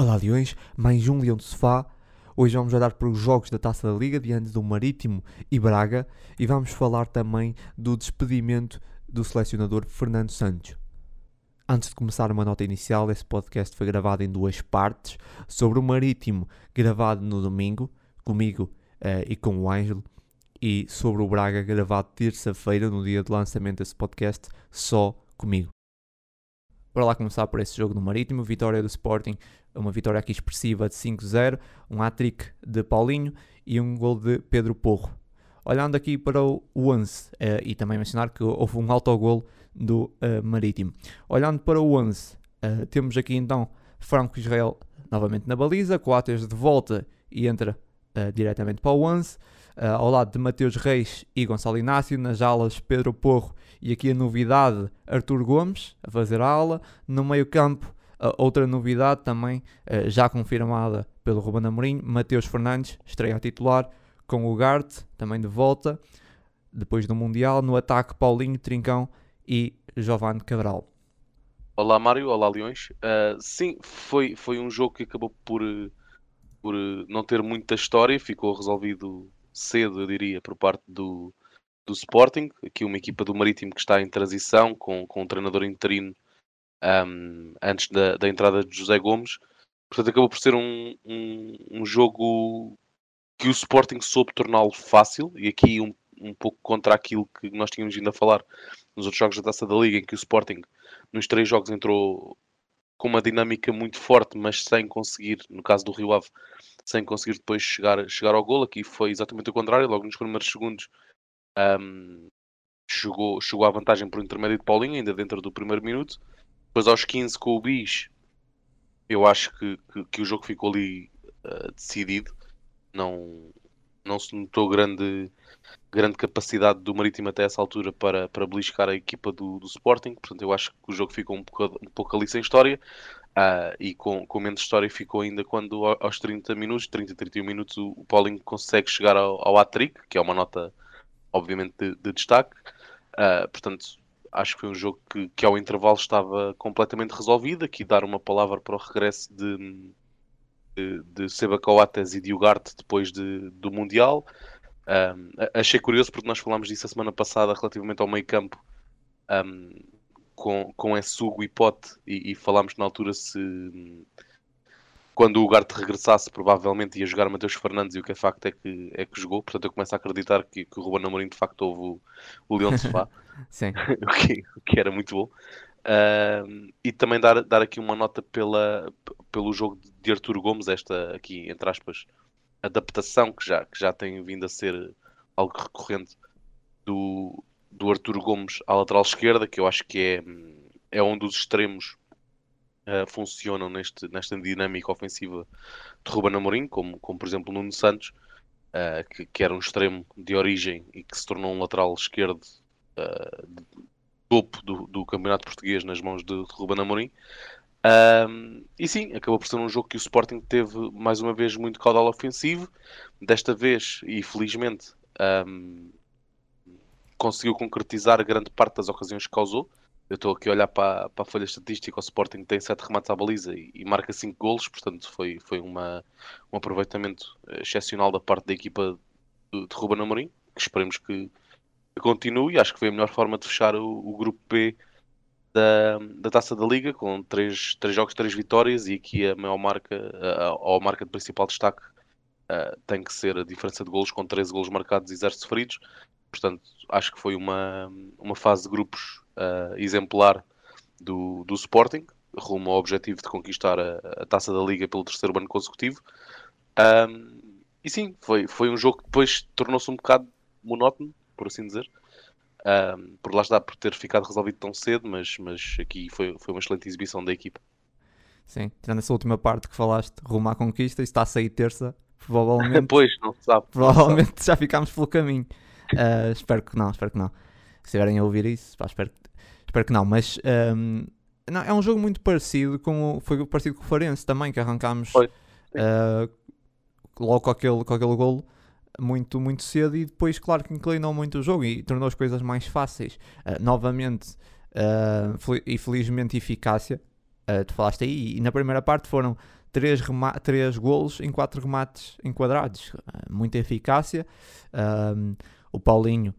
Olá Leões, mais um Leão de Sofá. Hoje vamos olhar para os jogos da Taça da Liga diante do Marítimo e Braga e vamos falar também do despedimento do selecionador Fernando Santos. Antes de começar uma nota inicial, esse podcast foi gravado em duas partes. Sobre o Marítimo, gravado no domingo, comigo uh, e com o Ângelo, e sobre o Braga, gravado terça-feira, no dia de lançamento desse podcast, só comigo. Para lá começar por esse jogo no Marítimo, vitória do Sporting, uma vitória aqui expressiva de 5-0, um hat-trick de Paulinho e um gol de Pedro Porro. Olhando aqui para o 11, uh, e também mencionar que houve um autogol do uh, Marítimo. Olhando para o 11, uh, eh, temos aqui então Franco Israel novamente na baliza, Coates de volta e entra diretamente para o 11. ao lado de Mateus Reis e Gonçalo Inácio, nas alas Pedro Porro e aqui a novidade, Artur Gomes a fazer a ala. No meio campo, outra novidade também uh, já confirmada pelo Ruben Amorim, Mateus Fernandes estreia a titular com o Garte, também de volta, depois do Mundial. No ataque, Paulinho, Trincão e Giovanni Cabral. Olá Mário, olá Leões. Uh, sim, foi, foi um jogo que acabou por, por não ter muita história, ficou resolvido cedo, eu diria, por parte do, do Sporting, aqui uma equipa do Marítimo que está em transição, com, com um treinador interino um, antes da, da, entrada de José Gomes. Portanto, acabou por ser um, um, um jogo que o Sporting soube torná-lo fácil, e aqui um, um pouco contra aquilo que nós tínhamos vindo a falar nos outros jogos da Taça da Liga, em que o Sporting nos três jogos entrou com uma dinâmica muito forte, mas sem conseguir, no caso do Rio Ave, sem conseguir depois chegar, chegar ao gol. Aqui foi exatamente o contrário, logo nos primeiros segundos um, chegou, chegou à vantagem por intermédio de Paulinho, ainda dentro do primeiro minuto. Depois aos 15 com o Bis, eu acho que, que, que o jogo ficou ali uh, decidido. Não, não se notou grande, grande capacidade do Marítimo até essa altura para, para beliscar a equipa do, do Sporting. Portanto, eu acho que o jogo ficou um pouco, um pouco ali sem história. Uh, e com, com menos história ficou ainda quando aos 30 minutos, 30, 31 minutos, o, o Paulinho consegue chegar ao, ao hat-trick, que é uma nota obviamente de, de destaque. Uh, portanto, acho que foi um jogo que, que ao intervalo estava completamente resolvido. Aqui dar uma palavra para o regresso de, de, de Seba Coates e de Ugarte depois de, do Mundial. Um, achei curioso porque nós falámos disso a semana passada relativamente ao meio campo um, com, com Essugo e Pote e, e falámos na altura se quando o Ugarte regressasse, provavelmente ia jogar Mateus Fernandes, e o que é facto é que, é que jogou. Portanto, eu começo a acreditar que, que o Ruben Amorim de facto houve o, o Leão de Sofá, o, que, o que era muito bom. Uh, e também dar, dar aqui uma nota pela, pelo jogo de Arturo Gomes, esta aqui, entre aspas, adaptação que já, que já tem vindo a ser algo recorrente do, do Arturo Gomes à lateral esquerda, que eu acho que é, é um dos extremos uh, funcionam neste, nesta dinâmica ofensiva de Ruben Amorim, como, como por exemplo Nuno Santos, uh, que, que, era um extremo de origem e que se tornou um lateral esquerdo uh, de topo do, do, campeonato português nas mãos de, de Ruben Amorim. Um, e sim, acabou por ser um jogo que o Sporting teve mais uma vez muito caudal ofensivo. Desta vez, e felizmente, um, conseguiu concretizar grande parte das ocasiões que causou. Eu estou aqui a olhar para, para a folha estatística, o Sporting tem 7 remates à baliza e, e, marca 5 golos, portanto foi, foi uma, um aproveitamento eh, excepcional da parte da equipa de, de Ruben Amorim, que esperemos que, continue. Acho que foi a melhor forma de fechar o, o grupo B da, da Taça da Liga, com 3, três jogos, 3 vitórias, e aqui a maior marca, a, a marca de principal destaque uh, tem que ser a diferença de golos com 13 golos marcados e 0 sofridos. Portanto, acho que foi uma, uma fase de grupos uh, exemplar do, do Sporting, rumo ao objetivo de conquistar a, a, taça da Liga pelo terceiro ano consecutivo. Um, e sim, foi, foi um jogo que depois tornou-se um bocado monótono, por assim dizer. Um, por lá está por ter ficado resolvido tão cedo, mas, mas aqui foi, foi uma excelente exibição da equipa. Sim, tirando essa última parte que falaste, rumo à conquista, está a sair terça, provavelmente. pois, não sabe. Provavelmente sabe. já ficámos pelo caminho. Uh, espero que não, espero que não. Se estiverem a ouvir isso, pá, espero, espero que não. Mas um, não, é um jogo muito parecido com o, foi parecido com o Farense também, que arrancámos uh, logo com aquele, com aquele golo muito, muito cedo e depois, claro, que inclinou muito o jogo e tornou as coisas mais fáceis. Uh, novamente, uh, e felizmente, eficácia. Uh, tu falaste aí, e na primeira parte foram 3, três golos em 4 remates enquadrados. Muita eficácia. Um, o Paulinho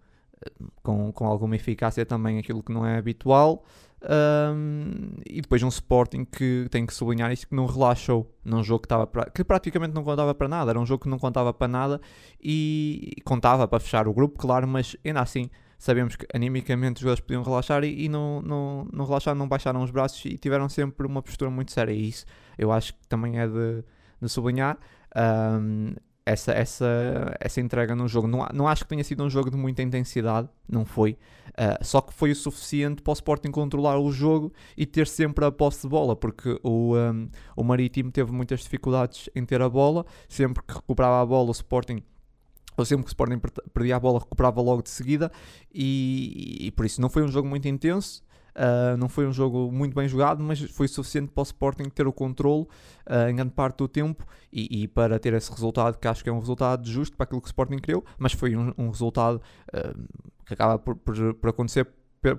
com, com alguma eficácia também aquilo que não é habitual. Um, e depois um Sporting que tem que sublinhar isso que não relaxou num jogo que, estava pra, que praticamente não contava para nada, era um jogo que não contava para nada e, e contava para fechar o grupo, claro, mas ainda assim sabemos que animicamente os jogadores podiam relaxar e, e não, não, não relaxaram, não baixaram os braços e tiveram sempre uma postura muito séria. E isso eu acho que também é de, de sublinhar. Um, essa, essa, essa entrega no jogo. Não, não acho que tenha sido um jogo de muita intensidade, não foi. Uh, só que foi o suficiente para o Sporting controlar o jogo e ter sempre a posse de bola, porque o, um, o Marítimo teve muitas dificuldades em ter a bola. Sempre que recuperava a bola, o Sporting ou sempre que o Sporting perdia a bola, recuperava logo de seguida, e, e, por isso não foi um jogo muito intenso. Uh, não foi um jogo muito bem jogado, mas foi suficiente para o Sporting ter o controle uh, em grande parte do tempo e, e, para ter esse resultado, que acho que é um resultado justo para aquilo que o Sporting criou, mas foi um, um resultado uh, que acaba por, por, por, acontecer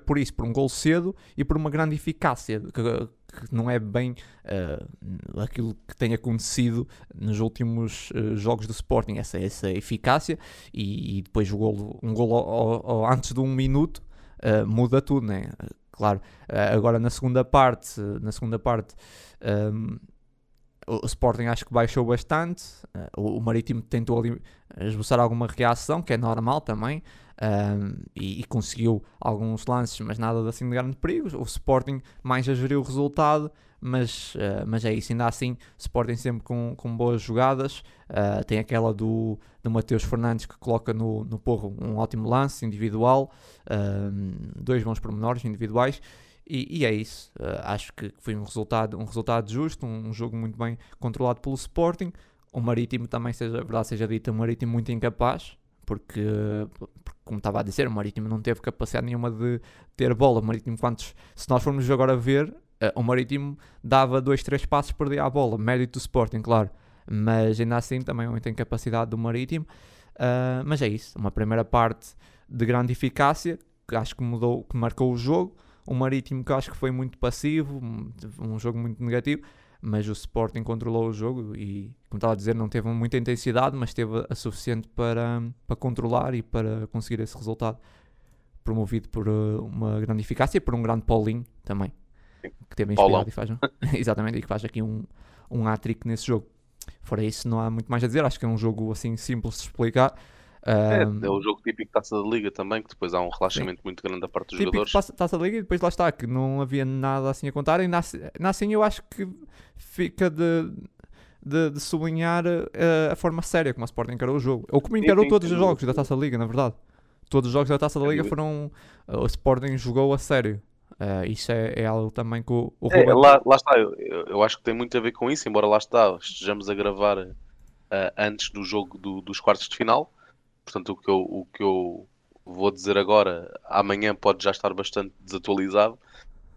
por isso, por um gol cedo e por uma grande eficácia, que, que não é bem aquilo que tem acontecido nos últimos jogos do Sporting, essa, essa eficácia e, e depois o gol, um gol antes de um minuto muda tudo, né? Claro, eh, agora na segunda parte, na segunda parte um, ehm, o Sporting acho que baixou bastante, o, o, Marítimo tentou ali esboçar alguma reação, que é normal também, um, e, e, conseguiu alguns lances, mas nada assim de grande perigo. O Sporting mais a gerir o resultado, mas, uh, mas é isso, ainda assim, Sporting sempre com, com boas jogadas. Uh, tem aquela do, do Mateus Fernandes que coloca no, no porro um ótimo lance individual, uh, dois bons pormenores individuais. E, e é isso, acho que foi um resultado, um resultado justo, um, um, jogo muito bem controlado pelo Sporting. O Marítimo também, seja verdade, seja dito, o Marítimo muito incapaz, porque, porque, como estava a dizer, o Marítimo não teve capacidade nenhuma de ter bola. O Marítimo, quantos, se nós formos agora ver, Uh, o Marítimo dava dois, três passos, perdia a bola. Mérito do Sporting, claro. Mas ainda assim também muita incapacidade do Marítimo. Uh, mas é isso. Uma primeira parte de grande eficácia, que acho que mudou, que marcou o jogo. O Marítimo que acho que foi muito passivo, um jogo muito negativo. Mas o Sporting controlou o jogo e, como estava a dizer, não teve muita intensidade, mas teve a suficiente para, para controlar e para conseguir esse resultado promovido por uh, uma grande eficácia e por um grande Paulinho também que teve inspirado e faz, exatamente, e que faz aqui um, um hat-trick nesse jogo. Fora isso, não há muito mais a dizer. Acho que é um jogo assim simples de explicar. É, um, é o jogo típico Taça da Liga também, que depois há um relaxamento sim. muito grande da parte dos típico jogadores. Taça da Liga e depois lá está, que não havia nada assim a contar. E nasce, assim eu acho que fica de, de, de sublinhar uh, a forma séria como a Sporting encarou o jogo. Ou como encarou sim, sim, todos os jogos da Taça da Liga, na verdade. Todos os jogos da Taça da Liga foram. Uh, o Sporting jogou a sério. Uh, isso é, é, algo também que o, o é, lá, lá, está, eu, eu, acho que tem muito a ver com isso, embora lá está, estejamos a gravar antes do jogo do, dos quartos de final. Portanto, o que, eu, o que eu vou dizer agora, amanhã pode já estar bastante desatualizado.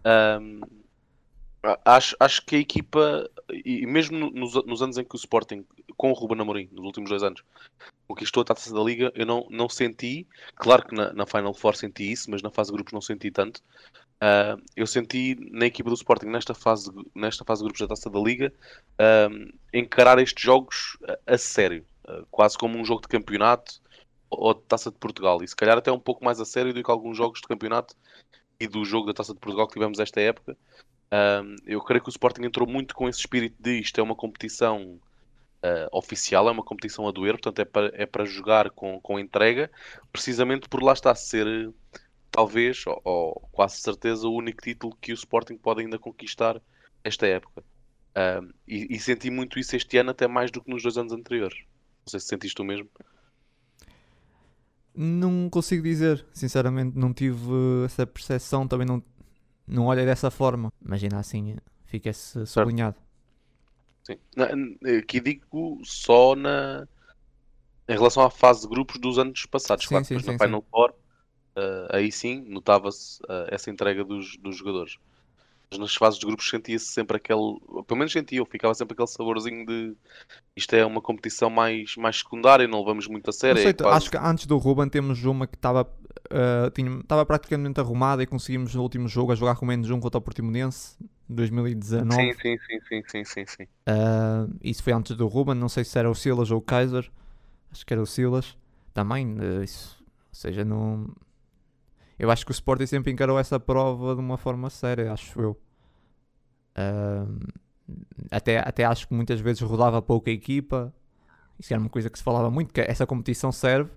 Um, acho, acho que a equipa, e mesmo nos, nos, anos em que o Sporting, com o Ruben Amorim, nos últimos dois anos, conquistou a taça da Liga, eu não, não senti, claro que na, na Final Four senti isso, mas na fase de grupos não senti tanto. Uh, eu senti na equipa do Sporting nesta fase, nesta fase de grupos da Taça da Liga uh, encarar estes jogos a, a sério, uh, quase como um jogo de campeonato ou de Taça de Portugal, e se calhar até um pouco mais a sério do que alguns jogos de campeonato e do jogo da Taça de Portugal que tivemos esta época. eu creio que o Sporting entrou muito com esse espírito de isto é uma competição oficial, é uma competição a doer, portanto é para, é para jogar com, com entrega, precisamente por lá está ser talvez, ou, ou, quase certeza, o único título que o Sporting pode ainda conquistar esta época. Um, e, e, senti muito isso este ano, até mais do que nos dois anos anteriores. Não sei se sentiste o mesmo. Não consigo dizer, sinceramente, não tive essa percepção, também não, não olhei dessa forma. Imagina assim, fica-se sublinhado. Sim. Aqui digo só na em relação à fase de grupos dos anos passados. Sim, claro, sim, sim, na Final Four uh, aí sim notava-se uh, essa entrega dos, dos jogadores. Mas nas fases de grupos sentia-se sempre aquele, pelo menos sentia, eu ficava sempre aquele saborzinho de isto é uma competição mais, mais secundária, não levamos muito a sério. Sei, é quase... Acho que antes do Ruben temos uma que estava uh, tinha, estava praticamente arrumada e conseguimos no último jogo a jogar com menos um contra o Portimonense. 2019. Sim, sim, sim, sim, sim, sim, sim. Uh, isso foi antes do Ruben, não sei se era o Silas ou o Kaiser. Acho que era o Silas. Também, uh, isso, ou seja, não. Eu acho que o Sporting sempre encarou essa prova de uma forma séria, acho eu. Uh, até, até acho que muitas vezes rodava pouca equipa. Isso era uma coisa que se falava muito, que essa competição serve,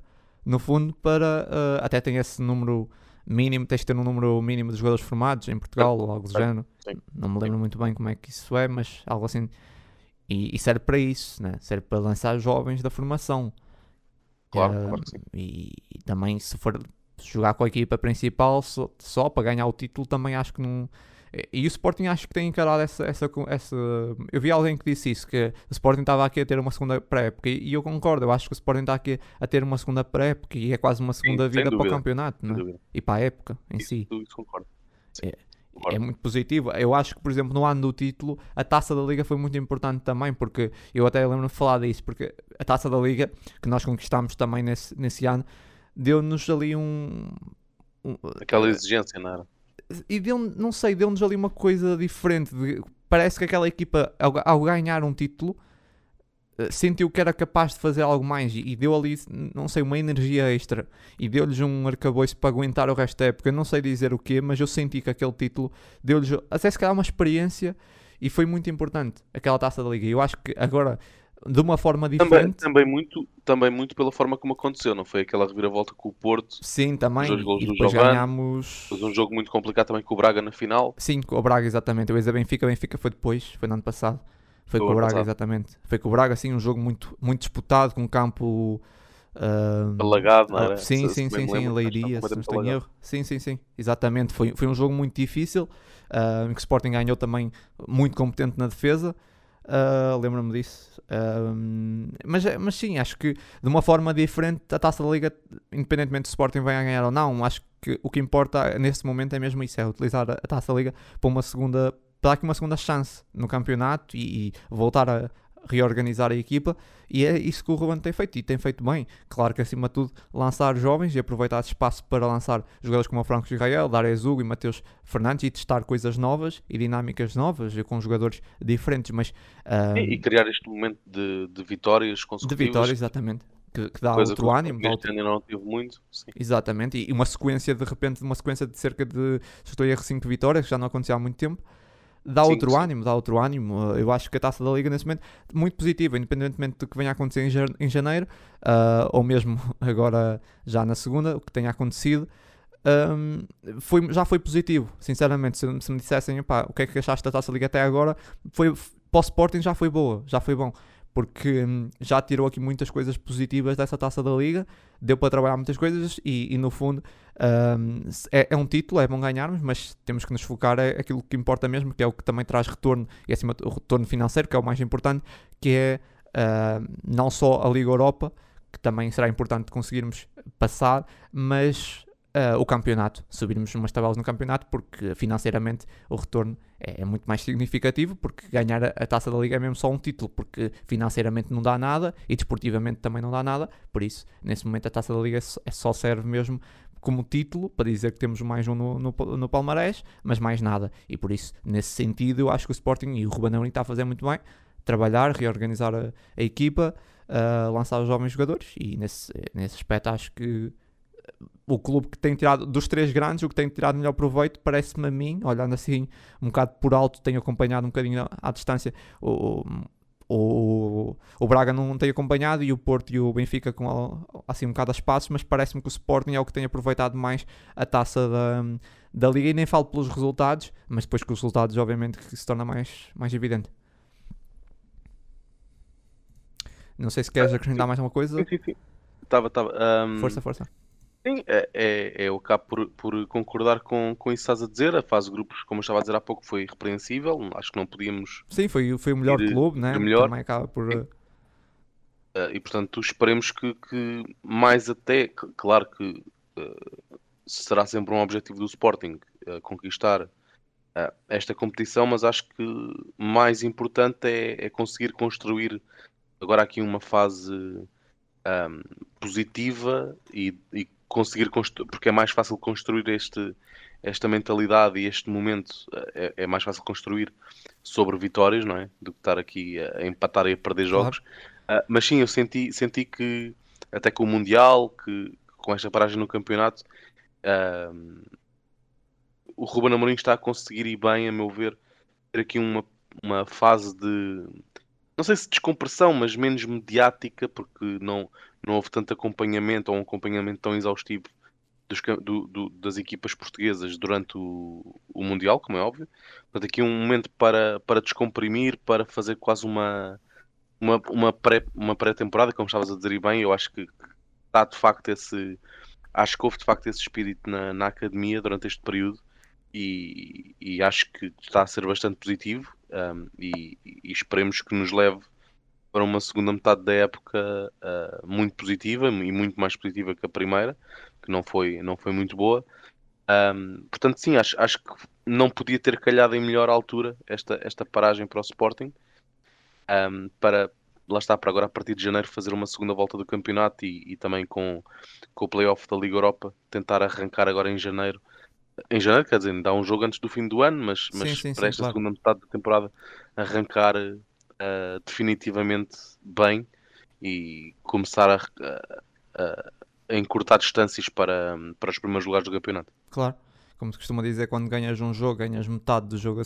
no fundo, para. até tem esse número mínimo, tens de ter um número mínimo de jogadores formados em Portugal, ou algo do género. Não me lembro muito bem como é que isso é, mas algo assim. E, e serve para isso, né? serve para lançar jovens da formação. Claro, uh, claro. E, e, também, se for jogar com a equipa principal só, só para ganhar o título, também acho que não e o Sporting acho que tem encarado essa, essa, essa. Eu vi alguém que disse isso, que o Sporting estava aqui a ter uma segunda pré-época. E eu concordo, eu acho que o Sporting está aqui a ter uma segunda pré-época e é quase uma segunda Sim, vida para o campeonato não é? e para a época em isso, si. Isso concordo. É, é muito positivo. Eu acho que, por exemplo, no ano do título, a taça da Liga foi muito importante também, porque eu até lembro de falar disso, porque a taça da Liga, que nós conquistámos também nesse, nesse ano, deu-nos ali um, um. Aquela exigência, não era? e deu não sei, deu-nos ali uma coisa diferente. De, parece que aquela equipa, ao, ao, ganhar um título, eh, sentiu que era capaz de fazer algo mais e, e deu ali, não sei, uma energia extra e deu-lhes um arcabouço para aguentar o resto da época. Eu não sei dizer o quê, mas eu senti que aquele título deu-lhes até se calhar uma experiência e foi muito importante aquela taça da liga. Eu acho que agora de uma forma diferente. Também, também, muito, também muito pela forma como aconteceu, não foi aquela reviravolta com o Porto. Sim, também. E depois ganhámos. Foi um jogo muito complicado também com o Braga na final. Sim, com o Braga, exatamente. Eu ia Benfica, Benfica foi depois, foi no ano passado. Foi, foi com o Braga, passado. exatamente. Foi com o Braga, assim, um jogo muito, muito disputado, com um campo. Uh, alagado, não era? Sim, sim, sim, sim, Leiria, se não estou em erro. Sim, sim, sim, exatamente. Foi, foi um jogo muito difícil, uh, em que o Sporting ganhou também muito competente na defesa. Uh, Lembro-me disso. Mas, mas sim, acho que de uma forma diferente a taça da Liga, independentemente se o Sporting a ganhar ou não, acho que o que importa nesse momento é mesmo isso: é utilizar a, taça da Liga para uma segunda. para dar aqui uma segunda chance no campeonato e, e voltar a, reorganizar a equipa e é isso que o Ruben tem feito e tem feito bem. Claro que acima de tudo lançar jovens e aproveitar esse espaço para lançar jogadores como o Franco Israel, Darius Hugo e Mateus Fernandes e testar coisas novas e dinâmicas novas e com jogadores diferentes, mas um, e, e, criar este momento de, de vitórias consecutivas. De vitórias, exatamente. Que, que dá Coisa outro ânimo. Ano não tive muito. Sim. Exatamente, e uma sequência de repente, uma sequência de cerca de, se estou a erro, 5 vitórias, que já não acontecia há muito tempo dá sim, outro sim. ânimo, dá outro ânimo. Eu acho que a taça da Liga nesse momento muito positiva, independentemente do que venha a acontecer em janeiro, uh, ou mesmo agora já na segunda, o que tenha acontecido. Um, foi, já foi positivo, sinceramente. Se, se me dissessem o que é que achaste da taça da Liga até agora, foi, para o Sporting já foi boa, já foi bom porque hum, já tirou aqui muitas coisas positivas dessa taça da liga, deu para trabalhar muitas coisas e, e no fundo hum, é, é, um título, é bom ganharmos, mas temos que nos focar é aquilo que importa mesmo, que é o que também traz retorno e acima o retorno financeiro, que é o mais importante, que é uh, não só a Liga Europa, que também será importante conseguirmos passar, mas uh, o campeonato, subirmos umas tabelas no campeonato, porque financeiramente o retorno é, é muito mais significativo, porque ganhar a, a, taça da Liga é mesmo só um título, porque financeiramente não dá nada e desportivamente também não dá nada, por isso, nesse momento, a taça da Liga é só serve mesmo como título para dizer que temos mais um no, no, no Palmarés, mas mais nada, e por isso, nesse sentido, eu acho que o Sporting e o Ruben Amorim está a fazer muito bem, trabalhar, reorganizar a, a equipa, uh, lançar os jovens jogadores, e nesse, nesse aspecto acho que o clube que tem tirado, dos três grandes, o que tem tirado melhor proveito, parece-me a mim, olhando assim um bocado por alto, tenho acompanhado um bocadinho à, distância, o, o, o Braga não tem acompanhado e o Porto e o Benfica com assim um bocado a espaços, mas parece-me que o Sporting é o que tem aproveitado mais a taça da, da Liga e nem falo pelos resultados, mas depois com os resultados, obviamente, que se torna mais, mais evidente. Não sei se queres acrescentar mais uma coisa. Sim, sim, sim. Tava, tava, um... Força, força. Sim, é, é, eu acabo por, por concordar com, com isso que estás a dizer. A fase de grupos, como eu estava a dizer há pouco, foi repreensível. Acho que não podíamos. Sim, foi, foi o melhor ir, clube, né? Melhor. Também acaba por. Uh, e portanto, esperemos que, que mais até. Claro que uh, será sempre um objetivo do Sporting uh, conquistar esta competição, mas acho que mais importante é, é conseguir construir agora aqui uma fase. Um, positiva e, e conseguir construir, porque é mais fácil construir este, esta mentalidade e este momento é, é, mais fácil construir sobre vitórias, não é? Do que estar aqui a, empatar e a perder jogos. Claro. Uh, mas sim, eu senti, senti que até com o Mundial, que com esta paragem no campeonato, uh, o Ruben Amorim está a conseguir ir bem, a meu ver, ter aqui uma, uma fase de não sei se descompressão, mas menos mediática, porque não, não houve tanto acompanhamento ou um acompanhamento tão exaustivo dos, do, do, das equipas portuguesas durante o, o, Mundial, como é óbvio. Portanto, aqui um momento para, para descomprimir, para fazer quase uma, uma, uma, pré, pré-temporada, como estavas a dizer bem, eu acho que está de facto esse. Acho que houve de facto esse espírito na, na academia durante este período e, e acho que está a ser bastante positivo um, e, e, esperemos que nos leve para uma segunda metade da época uh, muito positiva e muito mais positiva que a primeira, que não foi, não foi muito boa. Um, portanto, sim, acho, acho que não podia ter calhado em melhor altura esta, esta paragem para o Sporting um, para, lá está, para agora a partir de janeiro fazer uma segunda volta do campeonato e, e também com, com o playoff da Liga Europa tentar arrancar agora em janeiro em janeiro, quer dizer, dá um jogo antes do fim do ano, mas, sim, mas sim, para sim, esta claro. segunda metade da temporada arrancar uh, definitivamente bem e começar a, a, a, encurtar distâncias para, para os primeiros lugares do campeonato. Claro, como se costuma dizer, quando ganhas um jogo, ganhas metade do jogo a,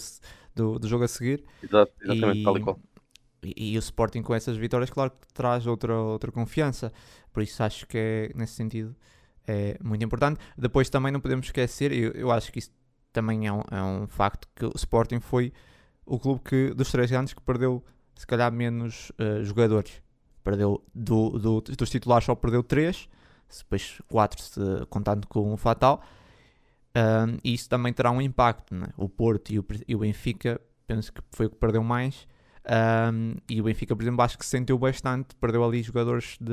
do, do jogo a seguir. Exato, exatamente, e, tal e qual. E, e, o Sporting com essas vitórias, claro que traz outra, outra confiança. Por isso acho que é nesse sentido é muito importante. Depois também não podemos esquecer, eu, eu acho que isso também é um, é um facto, que o Sporting foi o clube que, dos três grandes que perdeu se calhar menos uh, jogadores. Perdeu do, do, dos titulares só perdeu três, depois quatro se, contando com o Fatal. Um, e isso também terá um impacto. Né? O Porto e o, e o Benfica, penso que foi o que perdeu mais. Um, e o Benfica, por exemplo, acho que se sentiu bastante, perdeu ali jogadores, de,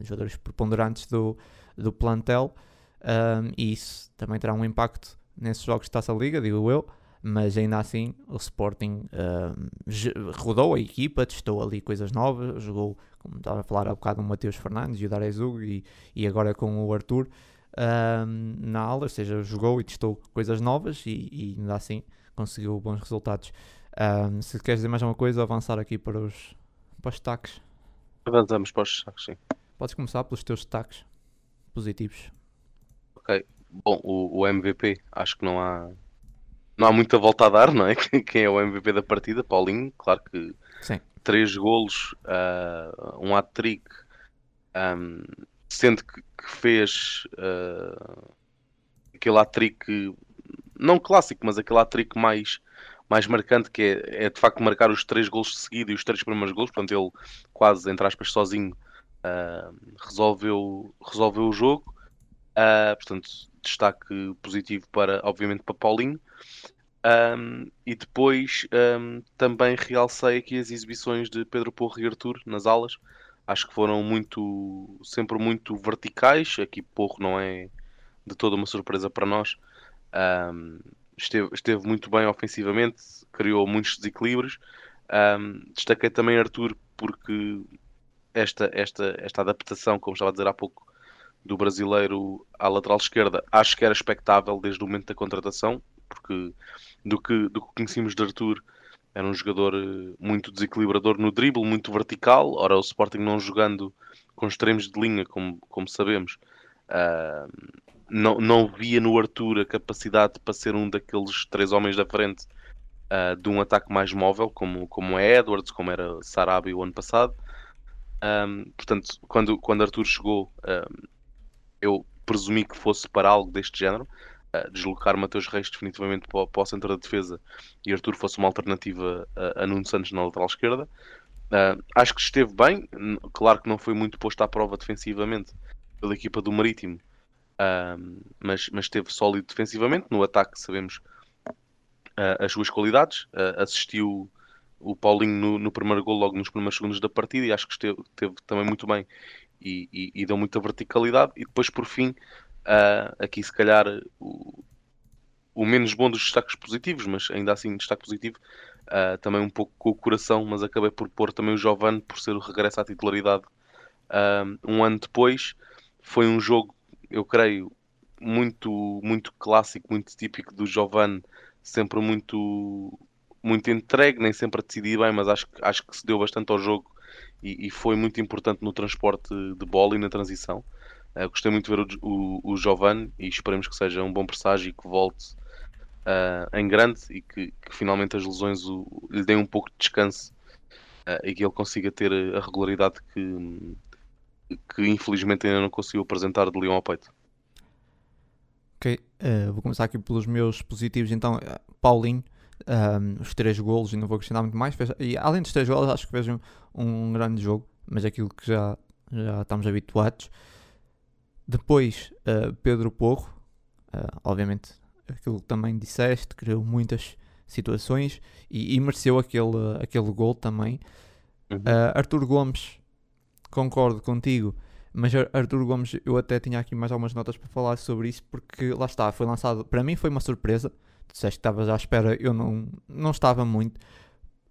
jogadores preponderantes do, do plantel, um, e isso também terá um impacto nesses jogos de Taça Liga, digo eu, mas ainda assim o Sporting um, rodou a equipa, testou ali coisas novas, jogou, como estava a falar há bocado, o Mateus Fernandes e o Darezug e, e agora com o Arthur na aula, ou seja, jogou e testou coisas novas e, e ainda assim conseguiu bons resultados. Um, se queres dizer mais alguma coisa, avançar aqui para os, para os destaques. Avançamos para os destaques, sim. Podes começar pelos teus destaques positivos. Ok. Bom, o, o, MVP, acho que não há não há muita volta a dar, não é? Quem é o MVP da partida? Paulinho, claro que Sim. três golos, uh, um hat-trick, um, sendo que, que fez uh, aquele hat-trick, não clássico, mas aquele hat-trick mais, mais marcante, que é, é, de facto marcar os três golos seguidos e os três primeiros golos, portanto ele quase, entre aspas, sozinho uh, resolveu, resolveu o jogo. Uh, portanto, destaque positivo para, obviamente, para Paulinho. Um, e depois um, também realcei aqui as exibições de Pedro Porro e Arthur nas aulas. Acho que foram muito, sempre muito verticais. Aqui Porro não é de toda uma surpresa para nós. Um, esteve, esteve muito bem ofensivamente, criou muitos desequilíbrios. destaquei também Arthur porque esta, esta, esta adaptação, como estava a dizer há pouco, do brasileiro à lateral esquerda, acho que era expectável desde o momento da contratação, porque do que, do que conhecíamos de Arthur, era um jogador eh, muito desequilibrador no drible, muito vertical. Ora, o Sporting não jogando com extremos de linha, como, como sabemos, uh, não, não via no Arthur a capacidade para ser um daqueles três homens da frente uh, de um ataque mais móvel, como, como é Edwards, como era Sarabia o ano passado. Um, portanto, quando, quando Arthur chegou, um, eu presumi que fosse para algo deste género, uh, deslocar Mateus Reis definitivamente para, para, o centro da defesa e Arthur fosse uma alternativa a, a Nuno Santos na lateral esquerda. Uh, acho que esteve bem, claro que não foi muito posto à prova defensivamente pela equipa do Marítimo, uh, mas, mas esteve sólido defensivamente. No ataque, sabemos uh, as suas qualidades. assistiu o Paulinho no, no, primeiro gol, logo nos primeiros segundos da partida, e acho que esteve, esteve também muito bem e, e, e, deu muita verticalidade. E depois, por fim, uh, aqui se calhar o, o, menos bom dos destaques positivos, mas ainda assim destaque positivo, uh, também um pouco com o coração, mas acabei por pôr também o Giovanni por ser o regresso à titularidade uh, um ano depois. Foi um jogo, eu creio, muito, muito clássico, muito típico do Giovanni, sempre muito, muito entregue, nem sempre a decidir bem, mas acho, acho que se deu bastante ao jogo e, e foi muito importante no transporte de bola e na transição. Uh, gostei muito de ver o, o, o Giovanni e esperemos que seja um bom presságio e que volte uh, em grande e que, que, finalmente as lesões o, lhe deem um pouco de descanso uh, e que ele consiga ter a regularidade que, que infelizmente ainda não conseguiu apresentar de Leão ao peito. Ok, uh, vou começar aqui pelos meus positivos. Então, Paulinho, um, os três golos, e não vou acrescentar muito mais. Fez, e além dos três golos, acho que fez um, um grande jogo, mas é aquilo que já, já estamos habituados. Depois, uh, Pedro Porro, uh, obviamente, aquilo que também disseste, criou muitas situações e, e mereceu aquele, aquele gol também. Uhum. Uh, Arthur Gomes, concordo contigo, mas Arthur Gomes, eu até tinha aqui mais algumas notas para falar sobre isso, porque lá está, foi lançado, para mim foi uma surpresa. Tu disseste que estavas à espera, eu não, não estava muito.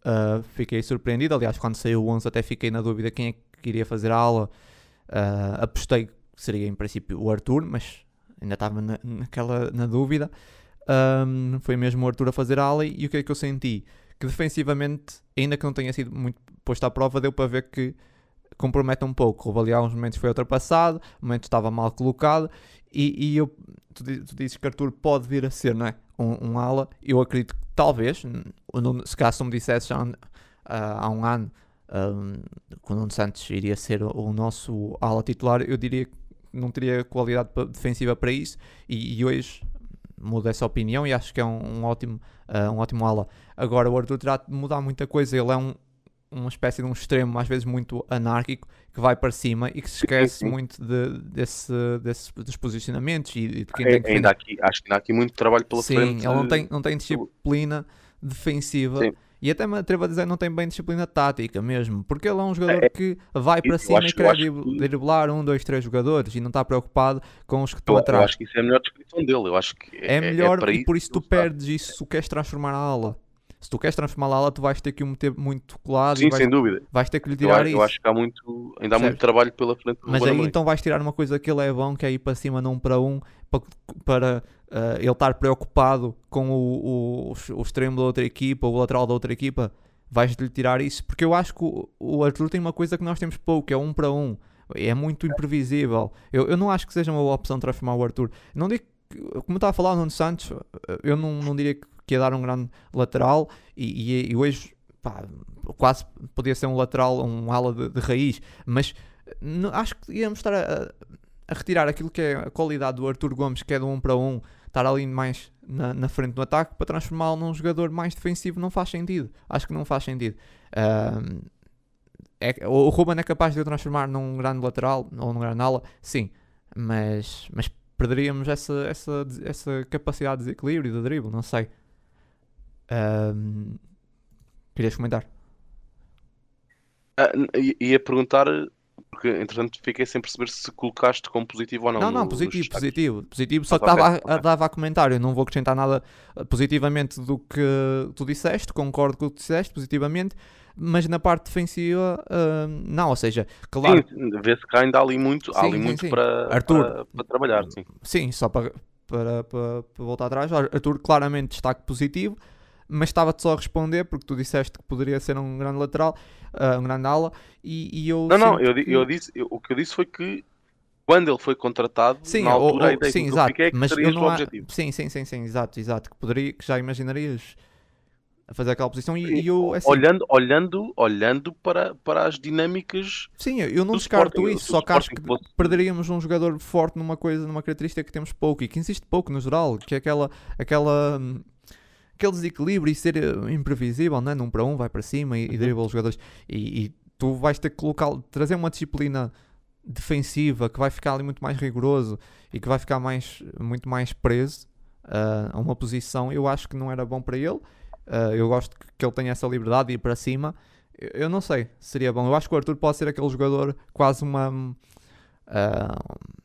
Uh, fiquei surpreendido. Aliás, quando saiu o 11, até fiquei na dúvida quem é que iria fazer a aula. Uh, apostei que seria em princípio o Arthur, mas ainda estava na, naquela na dúvida. Um, foi mesmo o Arthur a fazer a ala e o que é que eu senti? Que defensivamente, ainda que não tenha sido muito posto à prova, deu para ver que compromete um pouco. O ali uns momentos foi ultrapassado, momentos estava mal colocado e, e eu, tu, tu dizes que Arthur pode vir a ser não é? um, um ala. Eu acredito que talvez, se caso me dissesse já, uh, há um ano um, que o Nuno Santos iria ser o, o nosso ala titular, eu diria que não teria qualidade defensiva para isso e, e hoje muda essa opinião e acho que é um, um ótimo, uh, um ótimo ala. Agora o Arthur terá de mudar muita coisa, ele é um, uma espécie de um extremo, às vezes muito anárquico, que vai para cima e que se esquece muito de, desse, desse, dos posicionamentos e de quem é, tem que ainda aqui, Acho que ainda há aqui muito trabalho pela Sim, frente. Sim, ele não tem, não tem disciplina defensiva. Sim. E até me atrevo a dizer não tem bem disciplina tática mesmo, porque ele é um jogador é, que vai para cima acho, e quer driblar um, dois, três jogadores e não está preocupado com os que estão atrás. Eu acho que isso é a melhor descrição dele. Eu acho que é, é melhor é e por isso tu perdes isso se queres transformar a ala. Se tu queres transformar a ala, tu vais ter que o meter muito colado Sim, vais, sem dúvida. vais ter que lhe tirar eu, isso. Eu acho que há muito, ainda há muito trabalho pela frente. Mas aí então vais tirar uma coisa que ele é bom, que é ir para cima num para um, para, para uh, ele estar preocupado com o, o, o, extremo da outra equipa, o lateral da outra equipa, vais-lhe tirar isso. Porque eu acho que o, o Arthur tem uma coisa que nós temos pouco, é um para um. É muito imprevisível. Eu, eu não acho que seja uma boa opção transformar o Arthur. Não digo que, como estava a falar o Nuno Santos, eu não, não diria que, que ia dar um grande lateral e, e, e hoje pá, quase podia ser um lateral, um ala de, de raiz, mas não, acho que íamos estar a, a, retirar aquilo que é a qualidade do Arthur Gomes, que é de um para um, estar ali mais na, na frente do ataque para transformá-lo num jogador mais defensivo não faz sentido. Acho que não faz sentido. Um, é, o Ruben é capaz de o transformar num grande lateral ou num grande ala, sim, mas, mas perderíamos essa, essa, essa capacidade de desequilíbrio e de drible, não sei. Um, querias comentar? Ah, ia perguntar porque, entretanto, fiquei sem perceber se colocaste como positivo ou não. Não, não, positivo, positivo. Positivo, só ah, que estava a, a, dava a comentário. Não vou acrescentar nada eh, positivamente do que tu disseste, concordo com o que tu disseste, positivamente. Mas na parte defensiva, uh, não, ou seja, claro. Vê-se que ainda há ali muito, sim, há ali sim, muito sim. Para, Arthur, para, para, trabalhar. Sim, sim só para, para, para, para voltar atrás. Arthur, claramente, destaque positivo mas estava-te só a responder porque tu disseste que poderia ser um grande lateral, uh, um grande ala, e, e eu. Não, não, eu, que... eu disse, eu, o que eu disse foi que quando ele foi contratado, sim, na altura, ou, ou, sim, exato, é que mas eu não há... Sim, sim, sim, sim, exato, exato, que poderia, que já imaginarias a fazer aquela posição e, e eu assim, olhando olhando olhando para, para as dinâmicas sim eu não descarto Sporting, isso só que acho que fosse... perderíamos um jogador forte numa coisa numa característica que temos pouco e que existe pouco no geral que é aquela aquela hum, aquele desequilíbrio e ser eh, imprevisível, né? num para um, vai para cima e, uhum. e dribla os jogadores. E, e, tu vais ter que colocar, trazer uma disciplina defensiva que vai ficar ali muito mais rigoroso e que vai ficar mais, muito mais preso uh, a uma posição. Eu acho que não era bom para ele. Uh, eu gosto que, que ele tenha essa liberdade de ir para cima. Eu, eu, não sei, seria bom. Eu acho que o Arthur pode ser aquele jogador quase uma. Uh,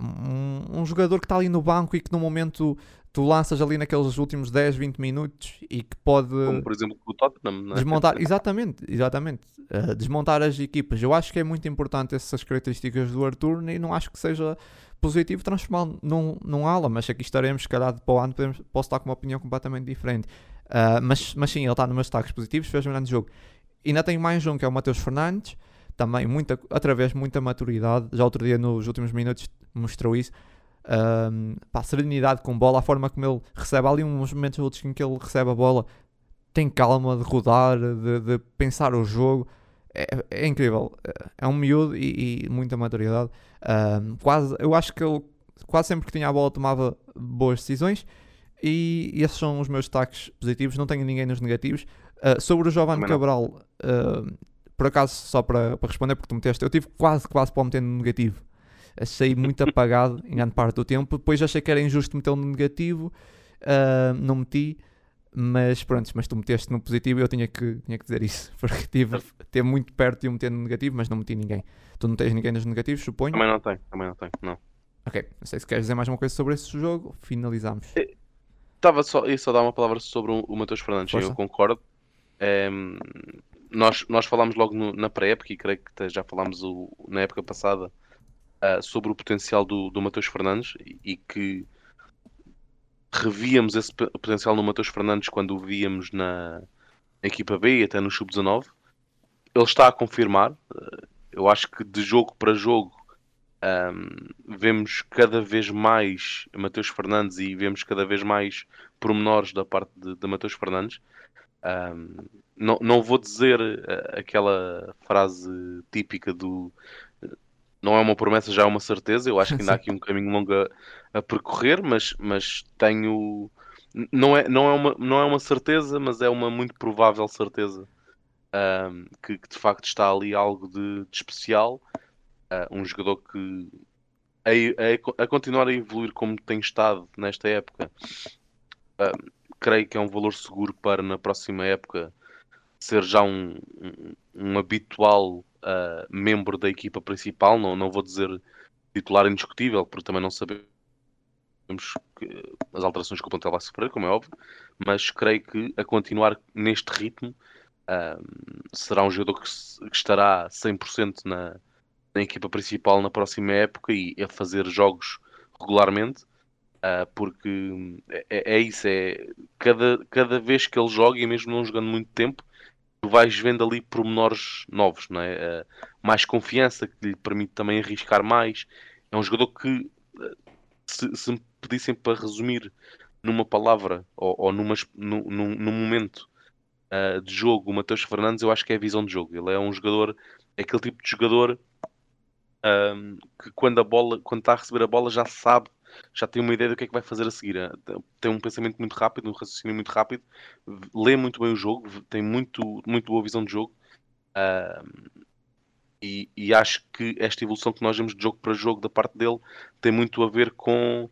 um, um jogador que está ali no banco e que no momento tu lanças ali naqueles últimos 10, 20 minutos e que pode. Como por exemplo o Tottenham, não é? Desmontar, exatamente, exatamente. Uh, desmontar as equipas. Eu acho que é muito importante essas características do Arthur e não acho que seja positivo transformá-lo num, num ala, mas aqui estaremos, se calhar, para o ano podemos, posso estar com uma opinião completamente diferente. Uh, mas, mas sim, ele está nos meus destaques positivos, fez um grande jogo. E ainda tenho mais um que é o Mateus Fernandes, também muita, através de muita maturidade. Já outro dia, nos últimos minutos, mostrou isso. Um, pá, serenidade com bola, a forma como ele recebe ali uns momentos outros em que ele recebe a bola, tem calma de rodar, de, de pensar o jogo. É, é, incrível, é um miúdo e, e muita maturidade. Um, quase, eu acho que ele quase sempre que tinha a bola tomava boas decisões e, e esses são os meus destaques positivos. Não tenho ninguém nos negativos. Uh, sobre o Giovanni Cabral, uh, por acaso, só para, para responder, porque tu meteste, eu tive quase, quase para o meter no negativo achei muito apagado em grande parte do tempo. Depois achei que era injusto metê-lo no negativo, uh, não meti, mas pronto, mas tu meteste no positivo e eu tinha que, tinha que dizer isso, porque tive ter muito perto de o meter no negativo, mas não meti ninguém. Tu não tens ninguém nos negativos, suponho? Também não tenho, também não tenho, não. Ok, não sei se queres dizer mais uma coisa sobre esse jogo, finalizamos. Estava só, ia só dar uma palavra sobre o, o Matheus Fernandes, Força. eu concordo. Nós, nós falámos logo no, na pré-época e creio que já falámos o, na época passada uh, sobre o potencial do, do Matheus Fernandes e, que revíamos esse potencial no Matheus Fernandes quando o víamos na, equipa B e até no Sub-19. Ele está a confirmar. Uh, eu acho que de jogo para jogo um, vemos cada vez mais Matheus Fernandes e vemos cada vez mais pormenores da parte de, de Matheus Fernandes. Um, não, não vou dizer uh, aquela frase típica do não é uma promessa, já é uma certeza. Eu acho que ainda há aqui um caminho longo a, a, percorrer, mas, mas tenho. Não é, não, é uma, não é uma certeza, mas é uma muito provável certeza um, que, que, de facto está ali algo de, de especial. Uh, um jogador que, a, a, a, continuar a evoluir como tem estado nesta época, uh, creio que é um valor seguro para na próxima época ser já um, um, um habitual uh, membro da equipa principal, não, não vou dizer titular indiscutível, porque também não sabemos as alterações que o plantel vai sofrer, como é óbvio, mas creio que a continuar neste ritmo uh, será um jogador que, que estará 100% na, na equipa principal na próxima época e a fazer jogos regularmente. Uh, porque é, é, isso, é cada, cada vez que ele joga, e mesmo não jogando muito tempo, tu vais vendo ali pormenores novos, não é? Uh, mais confiança, que lhe permite também arriscar mais. É um jogador que, uh, se, se, me pedissem para resumir numa palavra ou, ou numa, num, num, momento uh, de jogo, o Matheus Fernandes, eu acho que é a visão de jogo. Ele é um jogador, é aquele tipo de jogador que quando a bola, quando está a receber a bola, já sabe já tem uma ideia do que é que vai fazer a seguir. Tem um pensamento muito rápido, um raciocínio muito rápido, lê muito bem o jogo, tem muito, muito boa visão de jogo. Uh, e, e, acho que esta evolução que nós vemos de jogo para jogo da parte dele tem muito a ver com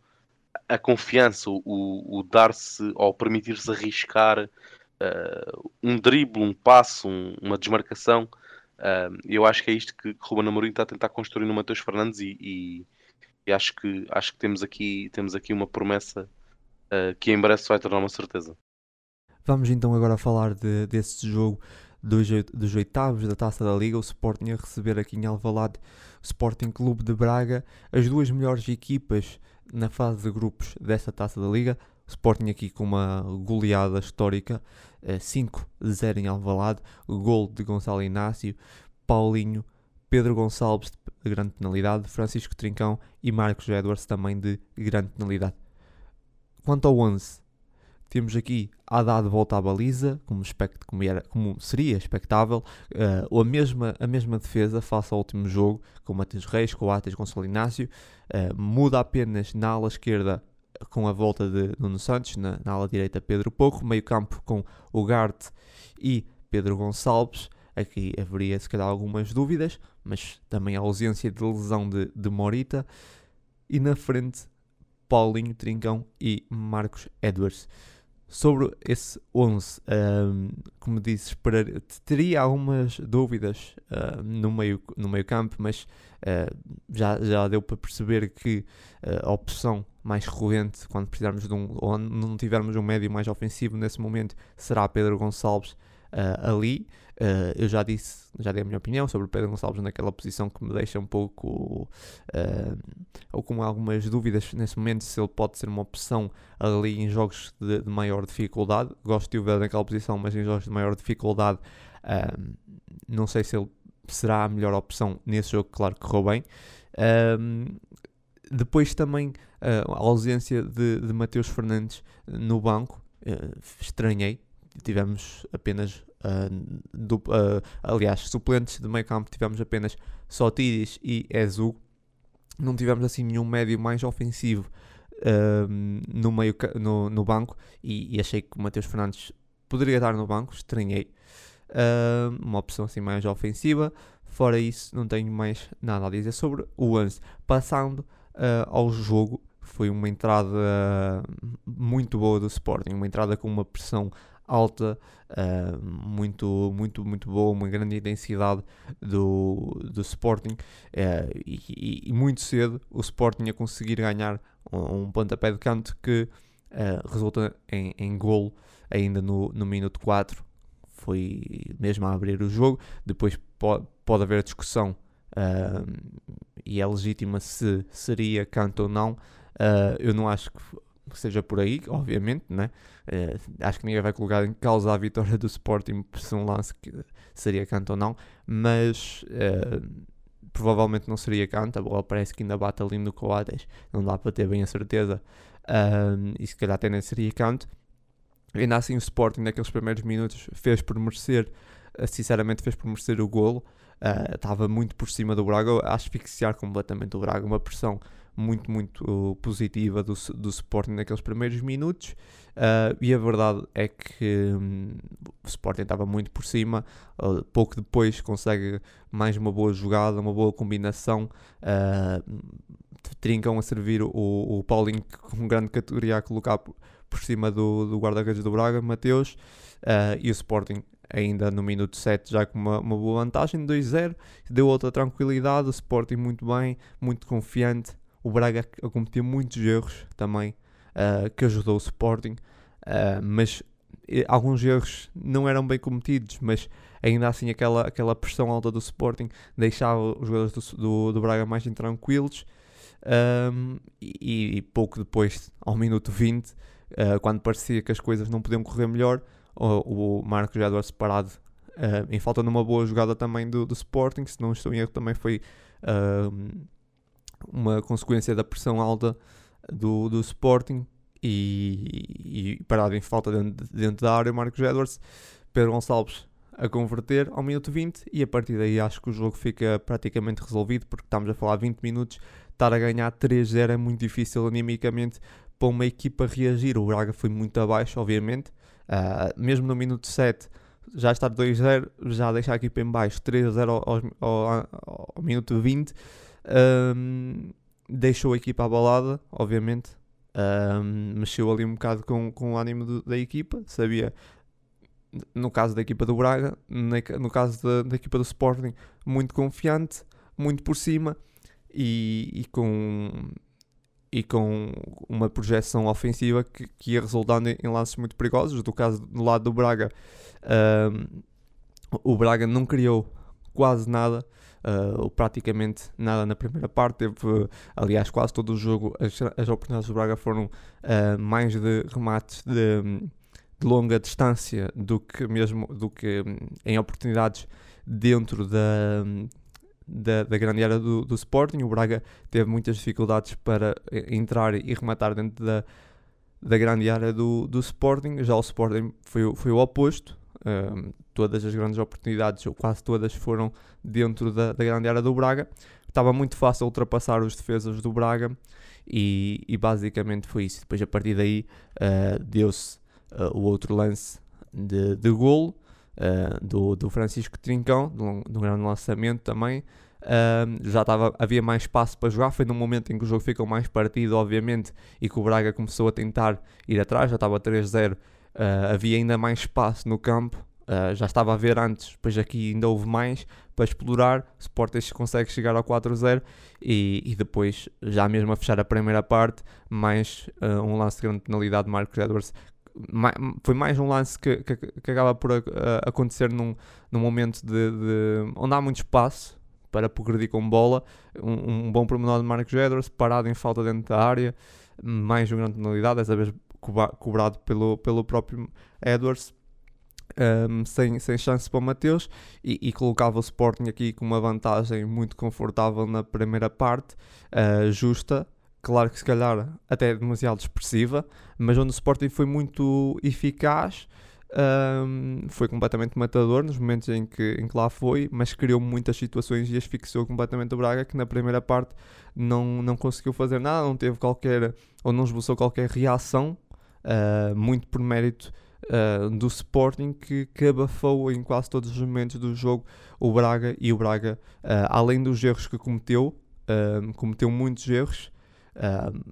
a confiança, o, o dar-se ou permitir-se arriscar uh, um drible, um passo, um, uma desmarcação. Uh, eu acho que é isto que, que Ruben Amorim está a tentar construir no Matheus Fernandes e, e e acho que, acho que temos, aqui, temos aqui uma promessa uh, que em breve se vai tornar uma certeza. Vamos então agora falar de, desse jogo dos, dos oitavos da Taça da Liga, o Sporting a receber aqui em Alvalade o Sporting Clube de Braga, as duas melhores equipas na fase de grupos dessa Taça da Liga. O Sporting aqui com uma goleada histórica, 5-0 eh, em Alvalade, gol de Gonçalo Inácio, Paulinho, Pedro Gonçalves de grande penalidade, Francisco Trincão e Marcos Edwards também de grande penalidade. Quanto ao 11, temos aqui Haddad volta à baliza, como, expect, como, era, como seria expectável, uh, a, mesma, a mesma defesa face ao último jogo, com Matheus Reis, Coates, Gonçalo Inácio, uh, muda apenas na ala esquerda com a volta de Nuno Santos, na, na ala direita Pedro Pouco, meio campo com o Garte e Pedro Gonçalves, Aqui haveria se calhar algumas dúvidas, mas também a ausência de lesão de, de Morita. E na frente, Paulinho Trincão e Marcos Edwards. sobre esse 11, um, como disse, esperar, teria algumas dúvidas uh, no, meio, no meio campo, mas uh, já, já deu para perceber que uh, a opção mais recorrente, quando precisarmos de um, ou não tivermos um médio mais ofensivo nesse momento, será Pedro Gonçalves ali. Uh, eu já disse, já dei a minha opinião sobre o Pedro Gonçalves naquela posição que me deixa um pouco, uh, ou com algumas dúvidas nesse momento, se ele pode ser uma opção ali em jogos de, de maior dificuldade. Gosto de o ver naquela posição, mas em jogos de maior dificuldade, uh, não sei se ele será a melhor opção nesse jogo, claro que correu bem. depois também a ausência de, de Mateus Fernandes no banco, estranhei, tivemos apenas uh, uh, aliás, suplentes de meio campo tivemos apenas Sotiris e Ezu. Não tivemos assim nenhum médio mais ofensivo uh, no, meio, no, no banco e, e, achei que o Mateus Fernandes poderia estar no banco, estranhei. uma opção assim mais ofensiva. Fora isso, não tenho mais nada a dizer sobre o Lance. Passando ao jogo, foi uma entrada muito boa do Sporting, uma entrada com uma pressão alta, uh, muito, muito, muito boa, uma grande intensidade do, do Sporting uh, e, e, muito cedo o Sporting a conseguir ganhar um, um pontapé de canto que uh, resulta em, em golo ainda no, no minuto 4. Foi mesmo a abrir o jogo. Depois pode, pode haver discussão e é legítima se seria canto ou não. eu não acho que seja por aí, obviamente, né? Uh, acho que ninguém vai colocar em causa a vitória do Sporting por um lance que seria canto ou não, mas uh, provavelmente não seria canto. A bola parece que ainda bate ali no Coates, não dá para ter bem a certeza, uh, e se calhar até nem seria canto. Ainda assim, o Sporting, naqueles primeiros minutos, fez por merecer, sinceramente, fez por merecer o golo. Estava muito por cima do Braga, a asfixiar completamente o Braga, uma pressão muito, muito positiva do, do Sporting naqueles primeiros minutos. Uh, e a verdade é que um, o Sporting estava muito por cima. Uh, pouco depois consegue mais uma boa jogada, uma boa combinação. Uh, trincam a servir o, o Paulinho com grande categoria a colocar por, por cima do, do guarda-redes do Braga, Mateus. e o Sporting ainda no minuto 7 já com uma, uma boa vantagem, 2-0, deu outra tranquilidade, o Sporting muito bem, muito confiante, o Braga cometeu muitos erros também, uh, que ajudou o Sporting, uh, mas alguns erros não eram bem cometidos, mas ainda assim aquela, aquela pressão alta do Sporting deixava os jogadores do, do, do Braga mais intranquilos. Um, e, e, pouco depois, ao minuto 20, uh, quando parecia que as coisas não podiam correr melhor, o, o Marcos Jador separado uh, em falta de uma boa jogada também do, do Sporting, se não estou em erro, também foi uh, uma consequência da pressão alta do, do Sporting e, e parado em falta dentro, dentro da área, Marcos Edwards, Pedro Gonçalves a converter ao minuto 20 e a partir daí acho que o jogo fica praticamente resolvido porque estamos a falar 20 minutos, estar a ganhar 3-0 é muito difícil animicamente para uma equipa reagir. O Braga foi muito abaixo, obviamente, uh, mesmo no minuto 7 já estar 2-0, já deixar a equipa em baixo 3-0 ao, ao, ao, ao minuto 20 um, deixou a equipa abalada, obviamente. Um, mexeu ali um bocado com, com o ânimo do, da equipa. Sabia, no caso da equipa do Braga, no caso da, da equipa do Sporting, muito confiante, muito por cima e, e com e com uma projeção ofensiva que, que ia resultando em, em, lances muito perigosos. Do caso do lado do Braga, um, o Braga não criou quase nada uh, praticamente nada na primeira parte. Teve, aliás, quase todo o jogo, as, as oportunidades do Braga foram uh, mais de remates de, de, longa distância do que mesmo do que em oportunidades dentro da, da, da, grande área do, do, Sporting. O Braga teve muitas dificuldades para entrar e rematar dentro da, da grande área do, do Sporting. Já o Sporting foi, foi o oposto. Um, todas as grandes oportunidades, ou quase todas, foram dentro da, da grande área do Braga. Estava muito fácil ultrapassar os defesas do Braga e, e basicamente foi isso. Depois, a partir daí, uh, deu-se uh, o outro lance de, de golo uh, do, do Francisco Trincão, de um, de um grande lançamento também. já havia mais espaço para jogar. Foi no momento em que o jogo ficou mais partido, obviamente, e que o Braga começou a tentar ir atrás. Já estava 3-0 uh, havia ainda mais espaço no campo. Uh, já estava a ver antes, depois aqui ainda houve mais para explorar. O Sporting consegue chegar ao 4-0 e, e, depois, já mesmo a fechar a primeira parte, mais uh, um lance de grande penalidade de Marcos Edwards. foi mais um lance que, que, que acaba por acontecer num, num momento de, de, onde há muito espaço para progredir com bola. Um, um bom promenor de Marcos Edwards, parado em falta dentro da área, mais uma grande penalidade, dessa vez cobrado pelo, pelo próprio Edwards. Um, sem, sem chance para o Mateus e, e, colocava o Sporting aqui com uma vantagem muito confortável na primeira parte, uh, justa, claro que se calhar até demasiado expressiva, mas onde o Sporting foi muito eficaz um, foi completamente matador nos momentos em que, em que lá foi, mas criou muitas situações e asfixiou completamente o Braga, que na primeira parte não, não conseguiu fazer nada, não teve qualquer, ou não esboçou qualquer reação, uh, muito por mérito uh, do Sporting, que, que abafou em quase todos os momentos do jogo o Braga, e o Braga, uh, além dos erros que cometeu, cometeu muitos erros,